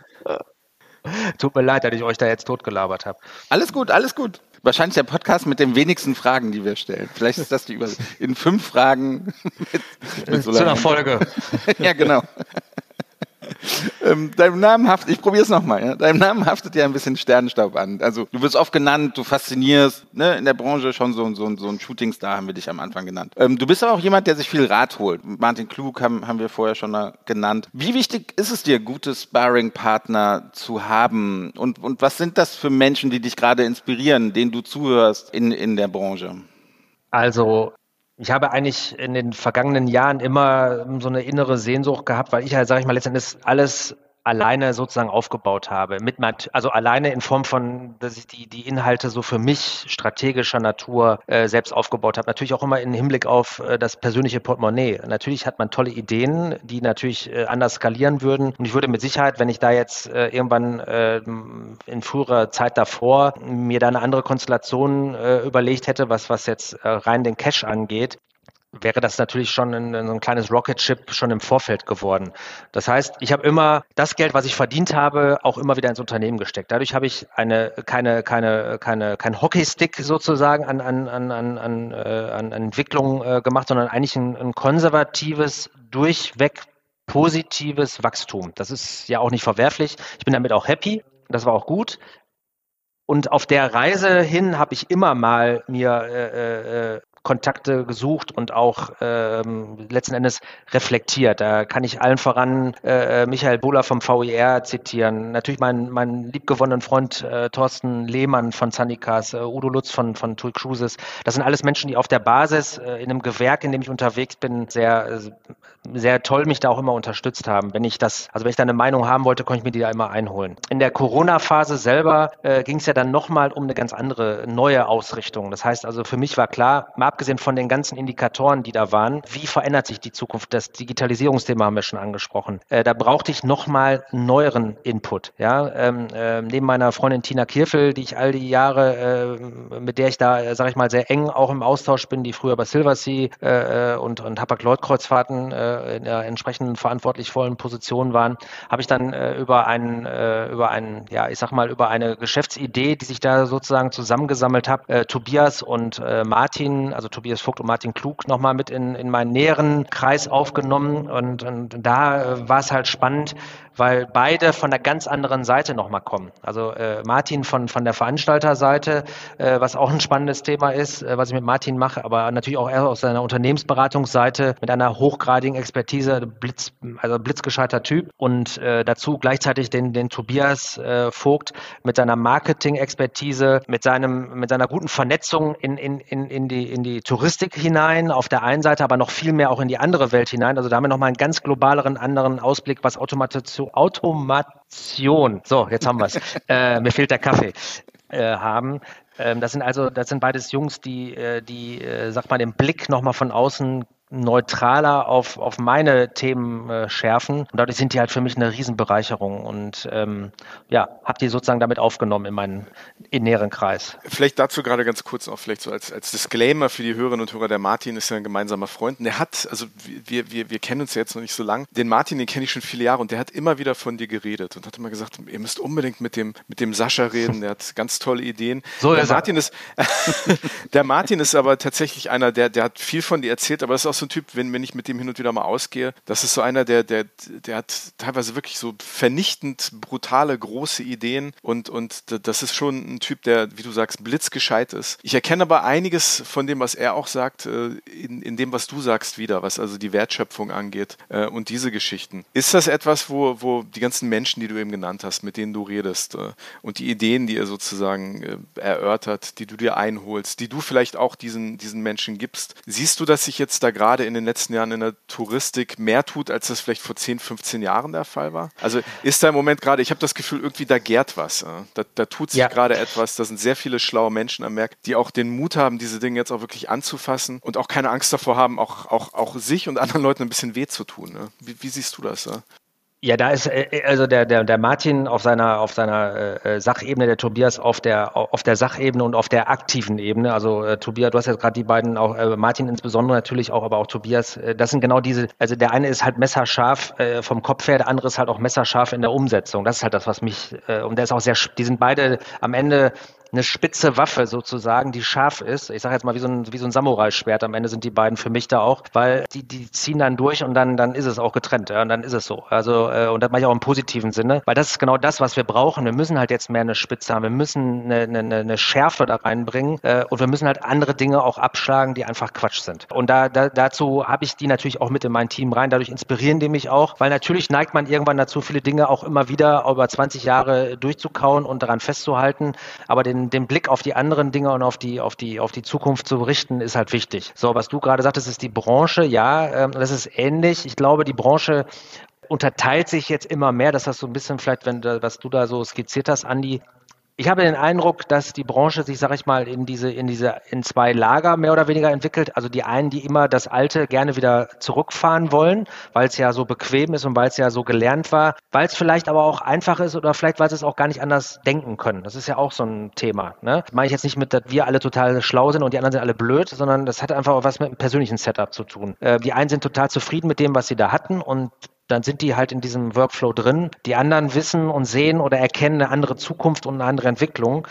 Tut mir leid, dass ich euch da jetzt totgelabert habe. Alles gut, alles gut. Wahrscheinlich der Podcast mit den wenigsten Fragen, die wir stellen. Vielleicht ist das die über in fünf Fragen mit, mit so einer Folge. ja, genau. Ähm, deinem Namen haftet, ich probiere es nochmal, ja? deinem Namen haftet ja ein bisschen Sternenstaub an. Also du wirst oft genannt, du faszinierst, ne? in der Branche schon so, so, so ein Shootingstar haben wir dich am Anfang genannt. Ähm, du bist aber auch jemand, der sich viel Rat holt. Martin Klug haben, haben wir vorher schon genannt. Wie wichtig ist es dir, gute Sparring-Partner zu haben? Und, und was sind das für Menschen, die dich gerade inspirieren, denen du zuhörst in, in der Branche? Also ich habe eigentlich in den vergangenen Jahren immer so eine innere Sehnsucht gehabt, weil ich halt, sage ich mal, letztendlich alles alleine sozusagen aufgebaut habe. Mit, also alleine in Form von, dass ich die, die Inhalte so für mich strategischer Natur äh, selbst aufgebaut habe. Natürlich auch immer im Hinblick auf äh, das persönliche Portemonnaie. Natürlich hat man tolle Ideen, die natürlich äh, anders skalieren würden. Und ich würde mit Sicherheit, wenn ich da jetzt äh, irgendwann äh, in früherer Zeit davor mir da eine andere Konstellation äh, überlegt hätte, was, was jetzt äh, rein den Cash angeht, wäre das natürlich schon ein, ein kleines Rocket Ship schon im Vorfeld geworden. Das heißt, ich habe immer das Geld, was ich verdient habe, auch immer wieder ins Unternehmen gesteckt. Dadurch habe ich eine keine keine keine kein Hockeystick sozusagen an an an an, an, äh, an Entwicklung äh, gemacht, sondern eigentlich ein, ein konservatives durchweg positives Wachstum. Das ist ja auch nicht verwerflich. Ich bin damit auch happy. Das war auch gut. Und auf der Reise hin habe ich immer mal mir äh, äh, Kontakte gesucht und auch ähm, letzten Endes reflektiert. Da kann ich allen voran äh, Michael Bohler vom VIR zitieren, natürlich meinen mein liebgewonnenen Freund äh, Thorsten Lehmann von Zanicas, äh, Udo Lutz von, von TUI Cruises. Das sind alles Menschen, die auf der Basis äh, in einem Gewerk, in dem ich unterwegs bin, sehr, sehr toll mich da auch immer unterstützt haben. Wenn ich das, also wenn ich da eine Meinung haben wollte, konnte ich mir die da immer einholen. In der Corona-Phase selber äh, ging es ja dann nochmal um eine ganz andere neue Ausrichtung. Das heißt also, für mich war klar, mal abgesehen von den ganzen Indikatoren, die da waren, wie verändert sich die Zukunft? Das Digitalisierungsthema haben wir schon angesprochen. Äh, da brauchte ich nochmal neueren Input. Ja? Ähm, äh, neben meiner Freundin Tina Kirfel, die ich all die Jahre, äh, mit der ich da, äh, sage ich mal, sehr eng auch im Austausch bin, die früher bei Silversea äh, und, und Hapag-Lloyd-Kreuzfahrten äh, in der entsprechenden verantwortlich vollen Position waren, habe ich dann äh, über einen, äh, über einen, ja, ich sag mal, über eine Geschäftsidee, die sich da sozusagen zusammengesammelt hat, äh, Tobias und äh, Martin, also Tobias Vogt und Martin Klug, nochmal mit in, in meinen näheren Kreis aufgenommen. Und, und da äh, war es halt spannend, weil beide von der ganz anderen Seite nochmal kommen. Also äh, Martin von, von der Veranstalterseite, äh, was auch ein spannendes Thema ist, äh, was ich mit Martin mache, aber natürlich auch eher aus seiner Unternehmensberatungsseite mit einer hochgradigen Expertise, Blitz, also blitzgescheiter Typ und äh, dazu gleichzeitig den, den Tobias äh, Vogt mit seiner Marketing-Expertise, mit seinem, mit seiner guten Vernetzung in, in, in, in, die, in die Touristik hinein auf der einen Seite, aber noch viel mehr auch in die andere Welt hinein. Also da haben wir nochmal einen ganz globaleren anderen Ausblick, was Automation zu Automation, so, jetzt haben wir es, äh, mir fehlt der Kaffee, äh, haben. Ähm, das sind also, das sind beides Jungs, die, äh, die, äh, sag mal, den Blick nochmal von außen neutraler auf, auf meine Themen äh, schärfen. Und dadurch sind die halt für mich eine Riesenbereicherung und ähm, ja, habe die sozusagen damit aufgenommen in meinen in näheren Kreis. Vielleicht dazu gerade ganz kurz noch, vielleicht so als, als Disclaimer für die Hörerinnen und Hörer, der Martin ist ja ein gemeinsamer Freund und der hat, also wir, wir, wir kennen uns ja jetzt noch nicht so lang, den Martin, den kenne ich schon viele Jahre und der hat immer wieder von dir geredet und hat immer gesagt, ihr müsst unbedingt mit dem, mit dem Sascha reden, der hat ganz tolle Ideen. So der Martin ist, der Martin ist aber tatsächlich einer, der, der hat viel von dir erzählt, aber das ist auch so ein Typ, wenn, wenn ich mit dem hin und wieder mal ausgehe, das ist so einer, der, der, der hat teilweise wirklich so vernichtend brutale, große Ideen und, und das ist schon ein Typ, der, wie du sagst, blitzgescheit ist. Ich erkenne aber einiges von dem, was er auch sagt, äh, in, in dem, was du sagst, wieder, was also die Wertschöpfung angeht äh, und diese Geschichten. Ist das etwas, wo, wo die ganzen Menschen, die du eben genannt hast, mit denen du redest äh, und die Ideen, die er sozusagen erörtert, die du dir einholst, die du vielleicht auch diesen, diesen Menschen gibst, siehst du, dass sich jetzt da gerade gerade in den letzten Jahren in der Touristik mehr tut, als das vielleicht vor 10, 15 Jahren der Fall war? Also ist da im Moment gerade, ich habe das Gefühl, irgendwie da gärt was. Da, da tut sich ja. gerade etwas. Da sind sehr viele schlaue Menschen am Werk, die auch den Mut haben, diese Dinge jetzt auch wirklich anzufassen und auch keine Angst davor haben, auch, auch, auch sich und anderen Leuten ein bisschen weh zu tun. Ne? Wie, wie, siehst du das? Ja? Ja, da ist äh, äh, also der, der, der Martin auf seiner auf seiner äh, Sachebene, der Tobias auf der auf der Sachebene und auf der aktiven Ebene. Also äh, Tobias, du hast jetzt gerade die beiden auch äh, Martin insbesondere natürlich auch, aber auch Tobias. Äh, das sind genau diese. Also der eine ist halt messerscharf äh, vom Kopf her, der andere ist halt auch messerscharf in der Umsetzung. Das ist halt das, was mich äh, und der ist auch sehr. Die sind beide am Ende eine spitze Waffe sozusagen, die scharf ist. Ich sage jetzt mal wie so ein, wie so ein Samurai-Schwert. Am Ende sind die beiden für mich da auch, weil die, die ziehen dann durch und dann, dann ist es auch getrennt. Ja, und dann ist es so. Also, äh, und das mache ich auch im positiven Sinne, weil das ist genau das, was wir brauchen. Wir müssen halt jetzt mehr eine Spitze haben. Wir müssen eine, eine, eine Schärfe da reinbringen äh, und wir müssen halt andere Dinge auch abschlagen, die einfach Quatsch sind. Und da, da dazu habe ich die natürlich auch mit in mein Team rein. Dadurch inspirieren die mich auch, weil natürlich neigt man irgendwann dazu, viele Dinge auch immer wieder über 20 Jahre durchzukauen und daran festzuhalten. Aber den den, Blick auf die anderen Dinge und auf die, auf die, auf die Zukunft zu richten, ist halt wichtig. So, was du gerade sagtest, ist die Branche. Ja, ähm, das ist ähnlich. Ich glaube, die Branche unterteilt sich jetzt immer mehr. Das hast du so ein bisschen vielleicht, wenn was du da so skizziert hast, Andi, ich habe den Eindruck, dass die Branche sich, sage ich mal, in diese, in diese, in zwei Lager mehr oder weniger entwickelt. Also die einen, die immer das Alte gerne wieder zurückfahren wollen, weil es ja so bequem ist und weil es ja so gelernt war, weil es vielleicht aber auch einfach ist oder vielleicht, weil sie es auch gar nicht anders denken können. Das ist ja auch so ein Thema. Ne? Das meine ich jetzt nicht mit, dass wir alle total schlau sind und die anderen sind alle blöd, sondern das hat einfach auch was mit einem persönlichen Setup zu tun. Äh, die einen sind total zufrieden mit dem, was sie da hatten und dann sind die halt in diesem Workflow drin. Die anderen wissen und sehen oder erkennen eine andere Zukunft und eine andere Entwicklung.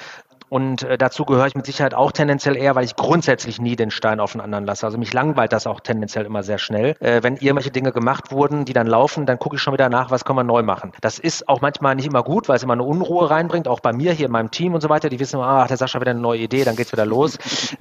Und äh, dazu gehöre ich mit Sicherheit auch tendenziell eher, weil ich grundsätzlich nie den Stein auf den anderen lasse. Also mich langweilt das auch tendenziell immer sehr schnell. Äh, wenn irgendwelche Dinge gemacht wurden, die dann laufen, dann gucke ich schon wieder nach, was können wir neu machen. Das ist auch manchmal nicht immer gut, weil es immer eine Unruhe reinbringt, auch bei mir hier in meinem Team und so weiter. Die wissen, ah, der Sascha wieder eine neue Idee, dann geht's wieder los.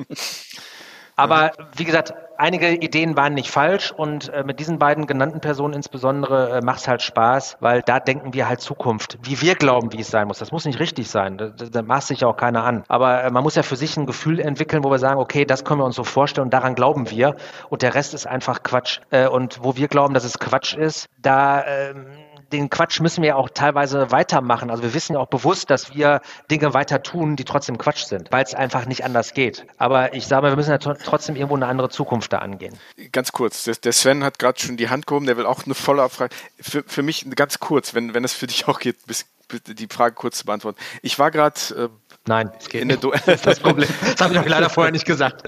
Aber wie gesagt, einige Ideen waren nicht falsch und äh, mit diesen beiden genannten Personen insbesondere äh, macht es halt Spaß, weil da denken wir halt Zukunft, wie wir glauben, wie es sein muss. Das muss nicht richtig sein, da, da maßt sich ja auch keiner an. Aber äh, man muss ja für sich ein Gefühl entwickeln, wo wir sagen, okay, das können wir uns so vorstellen und daran glauben wir und der Rest ist einfach Quatsch. Äh, und wo wir glauben, dass es Quatsch ist, da... Ähm, den Quatsch müssen wir auch teilweise weitermachen. Also wir wissen ja auch bewusst, dass wir Dinge weiter tun, die trotzdem Quatsch sind, weil es einfach nicht anders geht. Aber ich sage mal, wir müssen ja trotzdem irgendwo eine andere Zukunft da angehen. Ganz kurz, der Sven hat gerade schon die Hand gehoben, der will auch eine Follow-up-Frage. Für, für mich ganz kurz, wenn, wenn es für dich auch geht, die Frage kurz zu beantworten. Ich war gerade äh, Nein, es geht nicht. das ist das Problem. Das habe ich euch leider vorher nicht gesagt.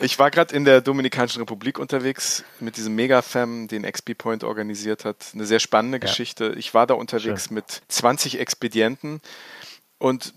ich war gerade in der Dominikanischen Republik unterwegs mit diesem Mega-Fam, den XP Point organisiert hat. Eine sehr spannende ja. Geschichte. Ich war da unterwegs Schön. mit 20 Expedienten und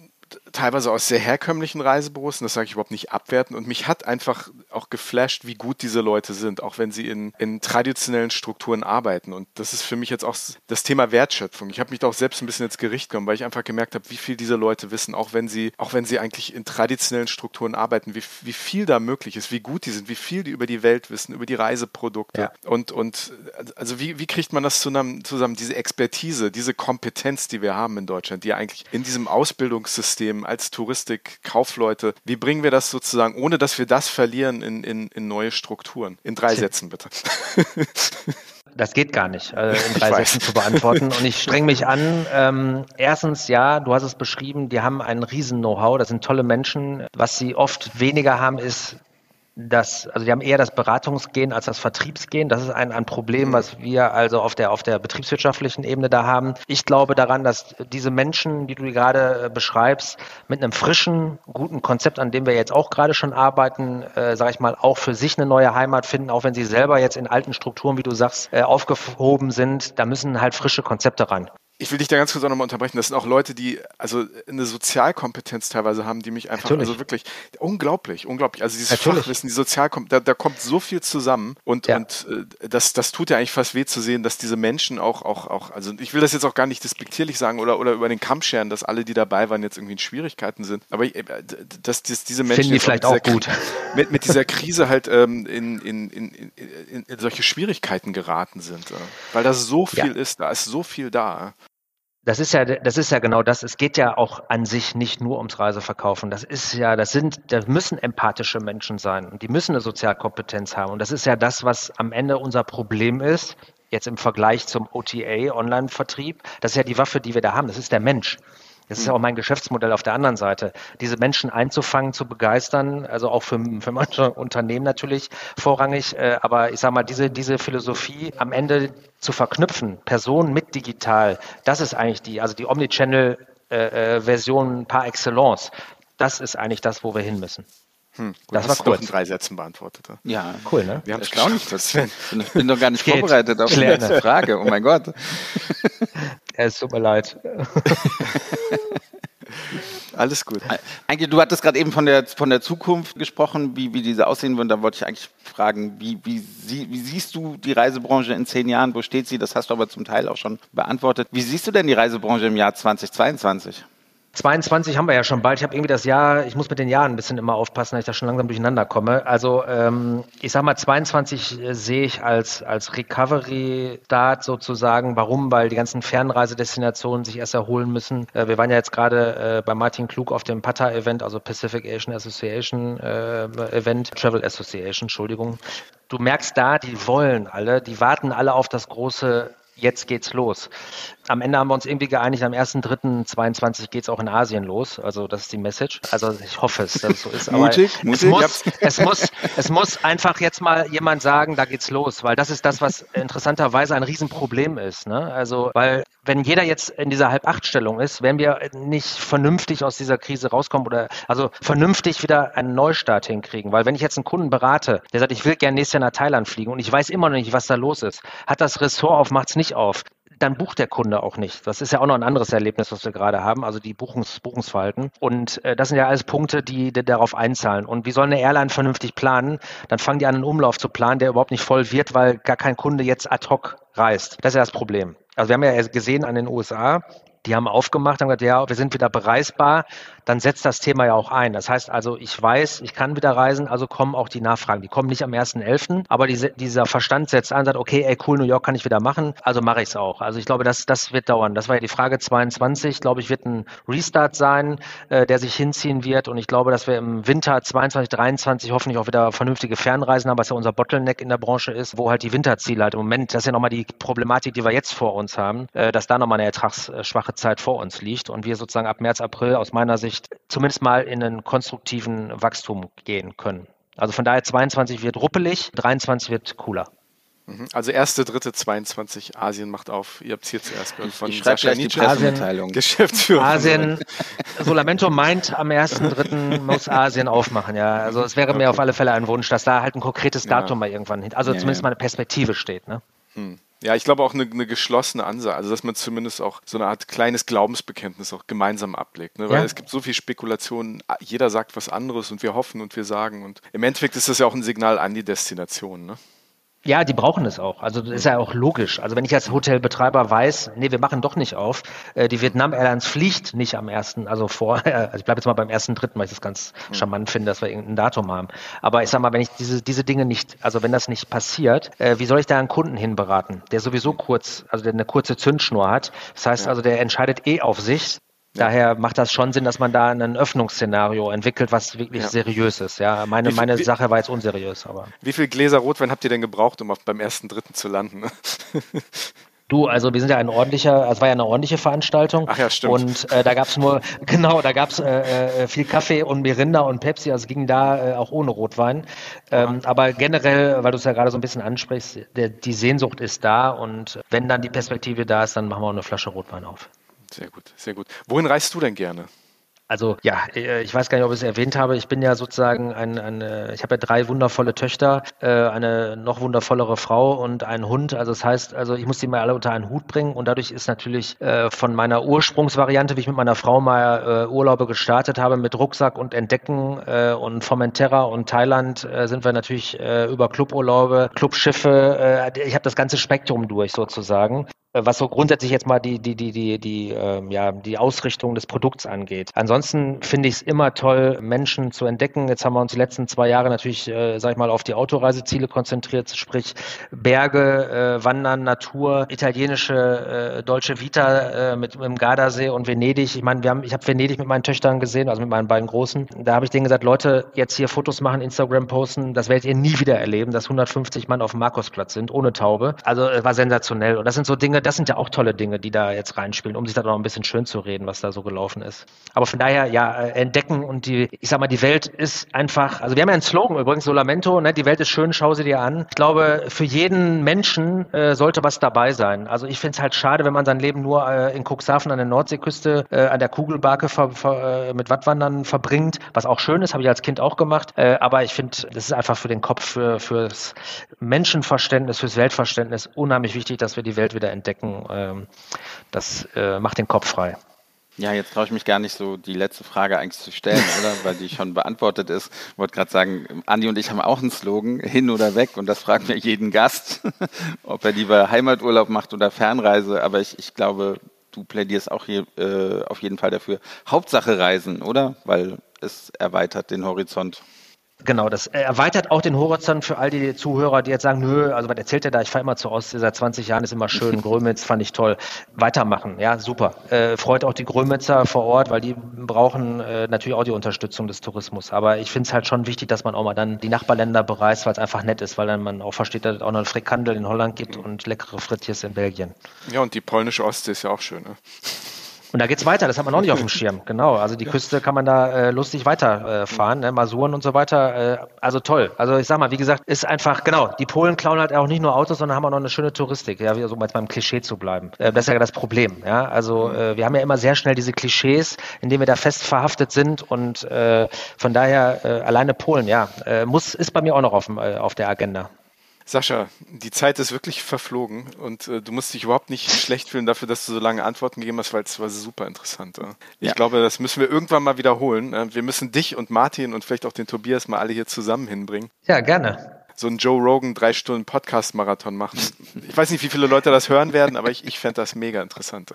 teilweise aus sehr herkömmlichen Reisebüros, und das sage ich überhaupt nicht abwerten. Und mich hat einfach auch geflasht, wie gut diese Leute sind, auch wenn sie in, in traditionellen Strukturen arbeiten. Und das ist für mich jetzt auch das Thema Wertschöpfung. Ich habe mich da auch selbst ein bisschen ins Gericht gekommen, weil ich einfach gemerkt habe, wie viel diese Leute wissen, auch wenn sie, auch wenn sie eigentlich in traditionellen Strukturen arbeiten, wie, wie viel da möglich ist, wie gut die sind, wie viel die über die Welt wissen, über die Reiseprodukte. Ja. Und, und also wie, wie kriegt man das zusammen, zusammen, diese Expertise, diese Kompetenz, die wir haben in Deutschland, die eigentlich in diesem Ausbildungssystem als Touristik-Kaufleute, wie bringen wir das sozusagen, ohne dass wir das verlieren, in, in, in neue Strukturen? In drei Sätzen bitte. Das geht gar nicht, äh, in drei Sätzen zu beantworten. Und ich streng mich an. Ähm, erstens, ja, du hast es beschrieben, die haben ein riesen Know-how, das sind tolle Menschen. Was sie oft weniger haben, ist das, also die haben eher das Beratungsgehen als das Vertriebsgehen. Das ist ein, ein Problem, was wir also auf der, auf der betriebswirtschaftlichen Ebene da haben. Ich glaube daran, dass diese Menschen, die du gerade äh, beschreibst, mit einem frischen, guten Konzept, an dem wir jetzt auch gerade schon arbeiten, äh, sage ich mal, auch für sich eine neue Heimat finden, auch wenn sie selber jetzt in alten Strukturen, wie du sagst, äh, aufgehoben sind. Da müssen halt frische Konzepte ran ich will dich da ganz kurz auch nochmal unterbrechen. Das sind auch Leute, die also eine Sozialkompetenz teilweise haben, die mich einfach, Natürlich. also wirklich unglaublich, unglaublich. Also dieses Natürlich. Fachwissen, die Sozialkompetenz, da, da kommt so viel zusammen und, ja. und äh, das, das tut ja eigentlich fast weh zu sehen, dass diese Menschen auch, auch, auch, also ich will das jetzt auch gar nicht despektierlich sagen oder, oder über den Kamm scheren, dass alle, die dabei waren, jetzt irgendwie in Schwierigkeiten sind. Aber äh, dass, dass diese Menschen Finden die vielleicht auch gut. Mit, mit dieser Krise halt ähm, in, in, in, in, in solche Schwierigkeiten geraten sind. Äh, weil da so viel ja. ist, da ist so viel da. Das ist ja, das ist ja genau das. Es geht ja auch an sich nicht nur ums Reiseverkaufen. Das ist ja, das sind, das müssen empathische Menschen sein und die müssen eine Sozialkompetenz haben. Und das ist ja das, was am Ende unser Problem ist. Jetzt im Vergleich zum OTA, Online-Vertrieb. Das ist ja die Waffe, die wir da haben. Das ist der Mensch. Das ist ja auch mein Geschäftsmodell auf der anderen Seite, diese Menschen einzufangen, zu begeistern, also auch für, für manche Unternehmen natürlich vorrangig, äh, aber ich sage mal, diese, diese Philosophie am Ende zu verknüpfen, Personen mit digital, das ist eigentlich die, also die Omnichannel-Version äh, äh par excellence. Das ist eigentlich das, wo wir hin müssen. Hm, gut, das war kurz. in drei Sätzen beantwortet. Ja, cool, ne? Wir haben es erstaunlich. Ich bin doch gar nicht vorbereitet auf die Frage. Oh mein Gott. Es tut mir leid. Alles gut. Eigentlich, du hattest gerade eben von der, von der Zukunft gesprochen, wie, wie diese aussehen würden. Da wollte ich eigentlich fragen, wie, wie, sie, wie siehst du die Reisebranche in zehn Jahren? Wo steht sie? Das hast du aber zum Teil auch schon beantwortet. Wie siehst du denn die Reisebranche im Jahr 2022? 22 haben wir ja schon bald. Ich habe irgendwie das Jahr, ich muss mit den Jahren ein bisschen immer aufpassen, dass ich da schon langsam durcheinander komme. Also ähm, ich sag mal, 22 äh, sehe ich als, als Recovery-Start sozusagen. Warum? Weil die ganzen Fernreisedestinationen sich erst erholen müssen. Äh, wir waren ja jetzt gerade äh, bei Martin Klug auf dem PATA-Event, also Pacific Asian Association äh, Event, Travel Association, Entschuldigung. Du merkst da, die wollen alle, die warten alle auf das große jetzt geht's los. Am Ende haben wir uns irgendwie geeinigt, am 1.3.22 geht es auch in Asien los. Also das ist die Message. Also ich hoffe es, dass es so ist. Aber mutig, mutig. Es muss, es, muss, es muss einfach jetzt mal jemand sagen, da geht's los, weil das ist das, was interessanterweise ein Riesenproblem ist. Ne? Also, weil wenn jeder jetzt in dieser Halb-Acht-Stellung ist, werden wir nicht vernünftig aus dieser Krise rauskommen oder also vernünftig wieder einen Neustart hinkriegen. Weil wenn ich jetzt einen Kunden berate, der sagt, ich will gerne nächstes Jahr nach Thailand fliegen und ich weiß immer noch nicht, was da los ist, hat das Ressort auf, macht es nicht auf dann bucht der Kunde auch nicht. Das ist ja auch noch ein anderes Erlebnis, was wir gerade haben, also die Buchungs Buchungsverhalten. Und äh, das sind ja alles Punkte, die, die, darauf einzahlen. Und wie soll eine Airline vernünftig planen? Dann fangen die an, einen Umlauf zu planen, der überhaupt nicht voll wird, weil gar kein Kunde jetzt ad hoc reist. Das ist ja das Problem. Also wir haben ja gesehen an den USA, die haben aufgemacht, haben gesagt, ja, wir sind wieder bereisbar. Dann setzt das Thema ja auch ein. Das heißt also, ich weiß, ich kann wieder reisen, also kommen auch die Nachfragen. Die kommen nicht am 1.11., aber diese, dieser Verstand setzt ein, sagt, okay, ey, cool, New York kann ich wieder machen, also mache ich es auch. Also ich glaube, das, das wird dauern. Das war ja die Frage 22, glaube ich, wird ein Restart sein, äh, der sich hinziehen wird und ich glaube, dass wir im Winter 22, 23 hoffentlich auch wieder vernünftige Fernreisen haben, was ja unser Bottleneck in der Branche ist, wo halt die Winterziele halt im Moment, das ist ja nochmal die Problematik, die wir jetzt vor uns haben, äh, dass da nochmal eine ertragsschwache Zeit vor uns liegt und wir sozusagen ab März, April aus meiner Sicht zumindest mal in einen konstruktiven Wachstum gehen können. Also von daher 22 wird ruppelig, 23 wird cooler. Mhm. Also erste, dritte, 22, Asien macht auf. Ihr habt es hier zuerst gehört von ich Sascha Nietzsche, Asien, Geschäftsführer. Asien, Solamento meint, am ersten, dritten muss Asien aufmachen. Ja, also es wäre okay. mir auf alle Fälle ein Wunsch, dass da halt ein konkretes Datum ja. mal irgendwann hin, also ja, zumindest ja. mal eine Perspektive steht. Ne? Hm. Ja, ich glaube auch eine, eine, geschlossene Ansage, also dass man zumindest auch so eine Art kleines Glaubensbekenntnis auch gemeinsam ablegt. Ne? Weil ja. es gibt so viel Spekulationen, jeder sagt was anderes und wir hoffen und wir sagen. Und im Endeffekt ist das ja auch ein Signal an die Destination. Ne? Ja, die brauchen es auch. Also das ist ja auch logisch. Also wenn ich als Hotelbetreiber weiß, nee, wir machen doch nicht auf, äh, die Vietnam Airlines fliegt nicht am ersten, also vor, also ich bleibe jetzt mal beim ersten dritten, weil ich das ganz mhm. charmant finde, dass wir irgendein Datum haben. Aber ich sag mal, wenn ich diese, diese Dinge nicht, also wenn das nicht passiert, äh, wie soll ich da einen Kunden hinberaten, der sowieso kurz, also der eine kurze Zündschnur hat. Das heißt also, der entscheidet eh auf sich, Daher macht das schon Sinn, dass man da ein Öffnungsszenario entwickelt, was wirklich ja. seriös ist. Ja, meine, meine wie, Sache war jetzt unseriös, aber. Wie viel Gläser Rotwein habt ihr denn gebraucht, um auf, beim ersten Dritten zu landen? Du, also wir sind ja ein ordentlicher, es war ja eine ordentliche Veranstaltung. Ach ja, stimmt. Und äh, da gab es nur, genau, da gab es äh, äh, viel Kaffee und Mirinda und Pepsi, also es ging da äh, auch ohne Rotwein. Ähm, aber generell, weil du es ja gerade so ein bisschen ansprichst, der, die Sehnsucht ist da und wenn dann die Perspektive da ist, dann machen wir auch eine Flasche Rotwein auf. Sehr gut, sehr gut. Wohin reist du denn gerne? Also ja, äh, ich weiß gar nicht, ob ich es erwähnt habe. Ich bin ja sozusagen ein, ein ich habe ja drei wundervolle Töchter, äh, eine noch wundervollere Frau und einen Hund. Also das heißt, also ich muss die mal alle unter einen Hut bringen und dadurch ist natürlich äh, von meiner Ursprungsvariante, wie ich mit meiner Frau mal Urlaube gestartet habe, mit Rucksack und Entdecken und Formentera und Thailand sind wir natürlich über Cluburlaube, Clubschiffe. ich habe das ganze Spektrum durch sozusagen. Äh, was so grundsätzlich jetzt mal die, die, die, die, die, äh, ja, die Ausrichtung des Produkts angeht. Ansonsten finde ich es immer toll, Menschen zu entdecken. Jetzt haben wir uns die letzten zwei Jahre natürlich, äh, sag ich mal, auf die Autoreiseziele konzentriert, sprich Berge, äh, Wandern, Natur, italienische äh, deutsche Vita äh, mit, mit dem Gardasee und Venedig. Ich meine, wir haben, ich habe Venedig mit meinen Töchtern gesehen, also mit meinen beiden Großen. Da habe ich denen gesagt, Leute, jetzt hier Fotos machen, Instagram posten, das werdet ihr nie wieder erleben, dass 150 Mann auf dem Markusplatz sind, ohne Taube. Also äh, war sensationell. Und das sind so Dinge, Dinge, das sind ja auch tolle Dinge, die da jetzt reinspielen, um sich da noch ein bisschen schön zu reden, was da so gelaufen ist. Aber von daher, ja, äh, entdecken und die, ich sag mal, die Welt ist einfach, also wir haben ja einen Slogan übrigens, Solamento, ne, die Welt ist schön, schau sie dir an. Ich glaube, für jeden Menschen äh, sollte was dabei sein. Also ich finde es halt schade, wenn man sein Leben nur äh, in Cuxhaven an der Nordseeküste äh, an der Kugelbarke ver, ver, äh, mit Wattwandern verbringt, was auch schön ist, habe ich als Kind auch gemacht. Äh, aber ich finde, das ist einfach für den Kopf, für, fürs Menschenverständnis, fürs Weltverständnis unheimlich wichtig, dass wir die Welt wieder entdecken entdecken, ähm, das äh, macht den Kopf frei. Ja, jetzt traue ich mich gar nicht so, die letzte Frage eigentlich zu stellen, oder? Weil die schon beantwortet ist. Ich wollte gerade sagen, Andi und ich haben auch einen Slogan, hin oder weg, und das fragt mir jeden Gast, ob er lieber Heimaturlaub macht oder Fernreise. Aber ich, ich glaube, du plädierst auch hier äh, auf jeden Fall dafür. Hauptsache Reisen, oder? Weil es erweitert den Horizont. Genau, das erweitert auch den Horizont für all die Zuhörer, die jetzt sagen, nö, also was erzählt er da, ich fahre immer zur Ostsee, seit 20 Jahren ist immer schön, Grömitz fand ich toll. Weitermachen, ja, super. Äh, freut auch die Grömitzer vor Ort, weil die brauchen äh, natürlich auch die Unterstützung des Tourismus. Aber ich finde es halt schon wichtig, dass man auch mal dann die Nachbarländer bereist, weil es einfach nett ist, weil dann man auch versteht, dass es auch noch einen Frikandel in Holland gibt und leckere Frittiers in Belgien. Ja, und die polnische Ostsee ist ja auch schön, ne? Und da geht's weiter, das hat man noch nicht auf dem Schirm. Genau, also die Küste kann man da äh, lustig weiterfahren, äh, ne? Masuren und so weiter. Äh, also toll. Also ich sag mal, wie gesagt, ist einfach, genau, die Polen klauen halt auch nicht nur Autos, sondern haben auch noch eine schöne Touristik, ja, so mal beim Klischee zu bleiben. Äh, das ist ja das Problem. Ja? Also äh, wir haben ja immer sehr schnell diese Klischees, in denen wir da fest verhaftet sind und äh, von daher äh, alleine Polen, ja, äh, muss, ist bei mir auch noch auf, äh, auf der Agenda. Sascha, die Zeit ist wirklich verflogen und äh, du musst dich überhaupt nicht schlecht fühlen dafür, dass du so lange Antworten gegeben hast, weil es war super interessant. Äh. Ich ja. glaube, das müssen wir irgendwann mal wiederholen. Äh, wir müssen dich und Martin und vielleicht auch den Tobias mal alle hier zusammen hinbringen. Ja, gerne. So einen Joe Rogan drei Stunden Podcast-Marathon machen. Ich weiß nicht, wie viele Leute das hören werden, aber ich, ich fände das mega interessant.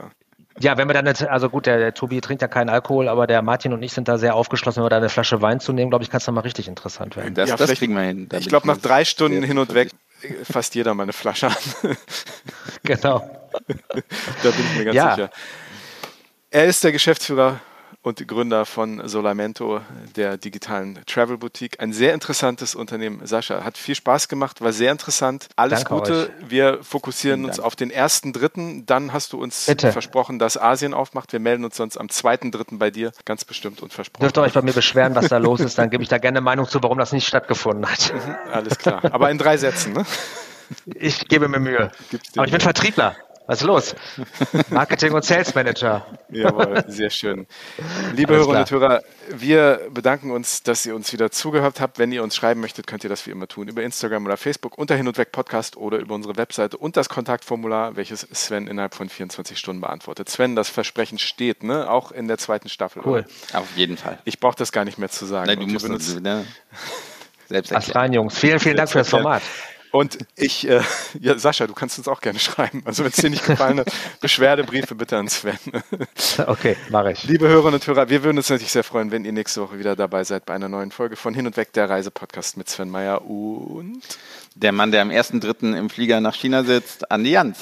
Ja, wenn wir dann jetzt, also gut, der, der Tobi trinkt ja keinen Alkohol, aber der Martin und ich sind da sehr aufgeschlossen. Wenn wir da eine Flasche Wein zu nehmen, glaube ich, kann es dann mal richtig interessant werden. Das, Ja, das kriegen wir hin. Ich glaube, nach drei Stunden hin und weg fasst jeder mal eine Flasche an. Genau. da bin ich mir ganz Ja. sicher. Er ist der Geschäftsführer und Gründer von Solamento, der digitalen Travel Boutique. Ein sehr interessantes Unternehmen. Sascha, hat viel Spaß gemacht, war sehr interessant. Alles Danke Gute. Wir fokussieren uns auf den ersten Dritten. Dann hast du uns Bitte. versprochen, dass Asien aufmacht. Wir melden uns sonst am zweiten Dritten bei dir. Ganz bestimmt und versprochen. Dürft ihr euch bei mir beschweren, was da los ist, dann gebe ich da gerne Meinung zu, warum das nicht stattgefunden hat. Alles klar. Aber in drei Sätzen, ne? Ich gebe mir Mühe. Aber ich bin. Vertriebler. Was ist los? Marketing und Sales Manager. Jawohl, sehr schön. Liebe Alles Hörerinnen und Hörer, wir bedanken uns, dass ihr uns wieder zugehört habt. Wenn ihr uns schreiben möchtet, könnt ihr das wie immer tun. Über Instagram oder Facebook unter Hin und Weg Podcast oder über unsere Webseite und das Kontaktformular, welches Sven innerhalb von 24 Stunden beantwortet. Sven, das Versprechen steht, ne? Auch in der zweiten Staffel. Cool. oder? Auf jeden Fall. Ich brauche das gar nicht mehr zu sagen. Nein, du musst benutzen- das, ne? selbst erklären. rein, Jungs. Vielen, vielen Dank für das Format. Und ich, äh, ja, Sascha, du kannst uns auch gerne schreiben. Also wenn es dir nicht gefallen hat, Beschwerdebriefe bitte an Sven. Okay, mache ich. Liebe Hörerinnen und Hörer, wir würden uns natürlich sehr freuen, wenn ihr nächste Woche wieder dabei seid bei einer neuen Folge von Hin und Weg, der Reisepodcast mit Sven Meyer und Der Mann, der am 1.3. im Flieger nach China sitzt, Andi Jans.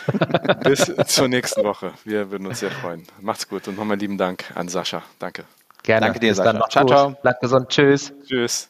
bis zur nächsten Woche. Wir würden uns sehr freuen. Macht's gut und nochmal lieben Dank an Sascha. Danke. Gerne. Danke dir, Bis dann. Sascha. Macht's Ciao, gut. ciao. Bleibt gesund. Tschüss. Tschüss.